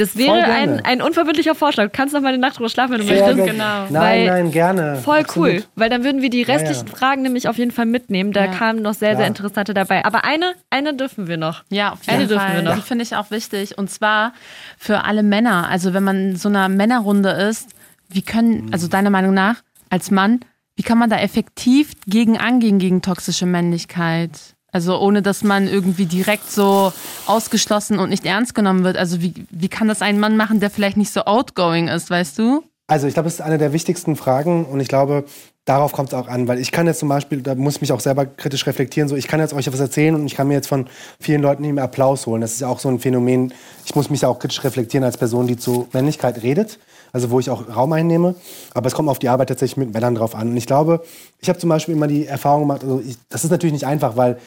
Das wäre ein, ein unverbindlicher Vorschlag. Du kannst noch mal eine Nacht drüber schlafen, wenn du Sehr möchtest. Genau. Nein, weil nein, gerne. Voll Absolut. cool. Weil dann würden wir die restlichen ja, ja. Fragen nämlich auf jeden Fall mitnehmen. Da kamen noch sehr, sehr interessante dabei. Aber eine, eine dürfen wir noch. Ja, auf jeden eine Fall. dürfen wir noch. Die finde ich auch wichtig. Und zwar für alle Männer. Also wenn man in so einer Männerrunde ist, wie können, also deiner Meinung nach, als Mann, wie kann man da effektiv gegen angehen, gegen toxische Männlichkeit? Also ohne dass man irgendwie direkt so ausgeschlossen und nicht ernst genommen wird. Also wie, wie kann das ein Mann machen, der vielleicht nicht so outgoing ist, weißt du? Also ich glaube, das ist eine der wichtigsten Fragen und ich glaube, darauf kommt es auch an, weil ich kann jetzt zum Beispiel, da muss ich mich auch selber kritisch reflektieren, so ich kann jetzt euch etwas erzählen und ich kann mir jetzt von vielen Leuten mehr Applaus holen. Das ist ja auch so ein Phänomen. Ich muss mich ja auch kritisch reflektieren als Person, die zu Männlichkeit redet, also wo ich auch Raum einnehme. Aber es kommt auf die Arbeit tatsächlich mit Männern drauf an. Und ich glaube, ich habe zum Beispiel immer die Erfahrung gemacht, also ich, das ist natürlich nicht einfach, weil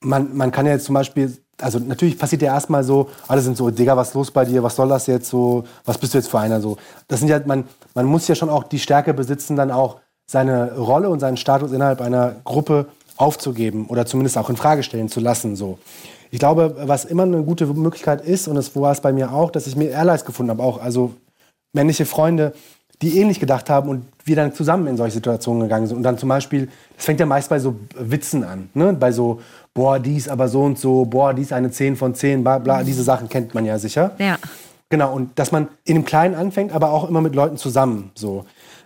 man, man kann ja jetzt zum Beispiel also natürlich passiert ja erstmal so, alle sind so, Digga, was ist los bei dir, was soll das jetzt so, was bist du jetzt für einer so. Das sind ja, man, man muss ja schon auch die Stärke besitzen, dann auch seine Rolle und seinen Status innerhalb einer Gruppe aufzugeben oder zumindest auch in Frage stellen zu lassen. So. Ich glaube, was immer eine gute Möglichkeit ist, und das war es bei mir auch, dass ich mir Allies gefunden habe, auch also männliche Freunde, die ähnlich gedacht haben und wir dann zusammen in solche Situationen gegangen sind. Und dann zum Beispiel, das fängt ja meist bei so Witzen an, ne? bei so boah, die ist aber so und so, boah, die ist eine 10 von 10, bla, bla, diese Sachen kennt man ja sicher. Ja. Genau, und dass man in dem Kleinen anfängt, aber auch immer mit Leuten zusammen, so.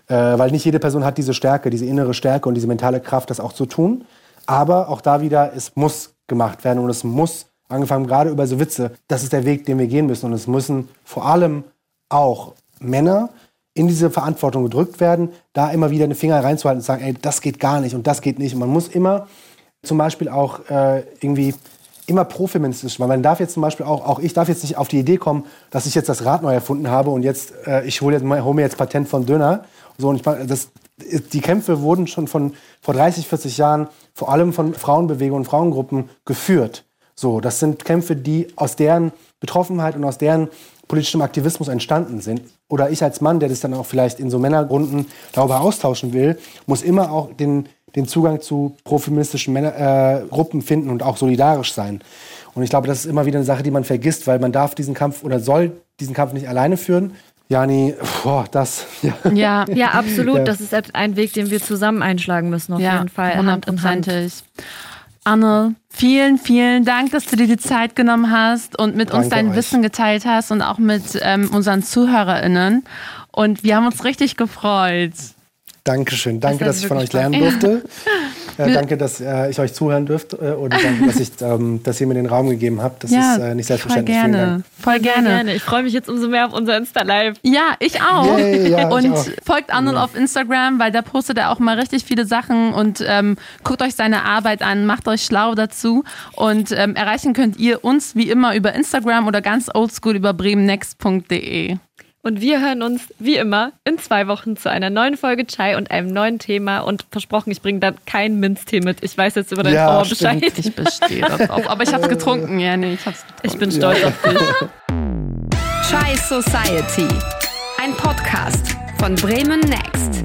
Äh, weil nicht jede Person hat diese Stärke, diese innere Stärke und diese mentale Kraft, das auch zu tun. Aber auch da wieder, es muss gemacht werden und es muss, angefangen gerade über so Witze, das ist der Weg, den wir gehen müssen. Und es müssen vor allem auch Männer in diese Verantwortung gedrückt werden, da immer wieder den Finger reinzuhalten und zu sagen, ey, das geht gar nicht und das geht nicht. Und man muss immer zum Beispiel auch äh, irgendwie immer profeministisch weil Man darf jetzt zum Beispiel auch, auch ich darf jetzt nicht auf die Idee kommen, dass ich jetzt das Rad neu erfunden habe und jetzt, äh, ich hole hol mir jetzt Patent von Döner. So, und ich, das, die Kämpfe wurden schon von vor 30, 40 Jahren vor allem von Frauenbewegungen und Frauengruppen geführt. So, das sind Kämpfe, die aus deren Betroffenheit und aus deren politischem Aktivismus entstanden sind. Oder ich als Mann, der das dann auch vielleicht in so Männergrunden darüber austauschen will, muss immer auch den, den Zugang zu profeministischen Männer, äh, Gruppen finden und auch solidarisch sein. Und ich glaube, das ist immer wieder eine Sache, die man vergisst, weil man darf diesen Kampf oder soll diesen Kampf nicht alleine führen. Jani, boah, das. Ja, ja, ja absolut. Ja. Das ist ein Weg, den wir zusammen einschlagen müssen, auf ja, jeden Fall. Hundertprozentig. Anne, vielen, vielen Dank, dass du dir die Zeit genommen hast und mit Danke uns dein euch. Wissen geteilt hast und auch mit ähm, unseren ZuhörerInnen. Und wir haben uns richtig gefreut. Dankeschön. Danke, das dass ich von euch lernen durfte. Äh, danke, dass äh, ich euch zuhören dürfte äh, und danke, dass, ich, ähm, dass ihr mir den Raum gegeben habt. Das ja, ist äh, nicht selbstverständlich. Voll gerne. Voll gerne. gerne. Ich freue mich jetzt umso mehr auf unser Insta-Live. Ja, ich auch. Yay, ja, und ich auch. folgt Arnold ja. auf Instagram, weil da postet er auch mal richtig viele Sachen und ähm, guckt euch seine Arbeit an, macht euch schlau dazu und ähm, erreichen könnt ihr uns wie immer über Instagram oder ganz oldschool über bremennext.de. Und wir hören uns wie immer in zwei Wochen zu einer neuen Folge Chai und einem neuen Thema. Und versprochen, ich bringe dann kein Minztee mit. Ich weiß jetzt über deinen ja, Trauer Bescheid. Ich bestehe darauf. Aber ich habe es getrunken, ja, nee, ich hab's getrunken. Ich bin stolz ja. auf dich. Chai Society. Ein Podcast von Bremen Next.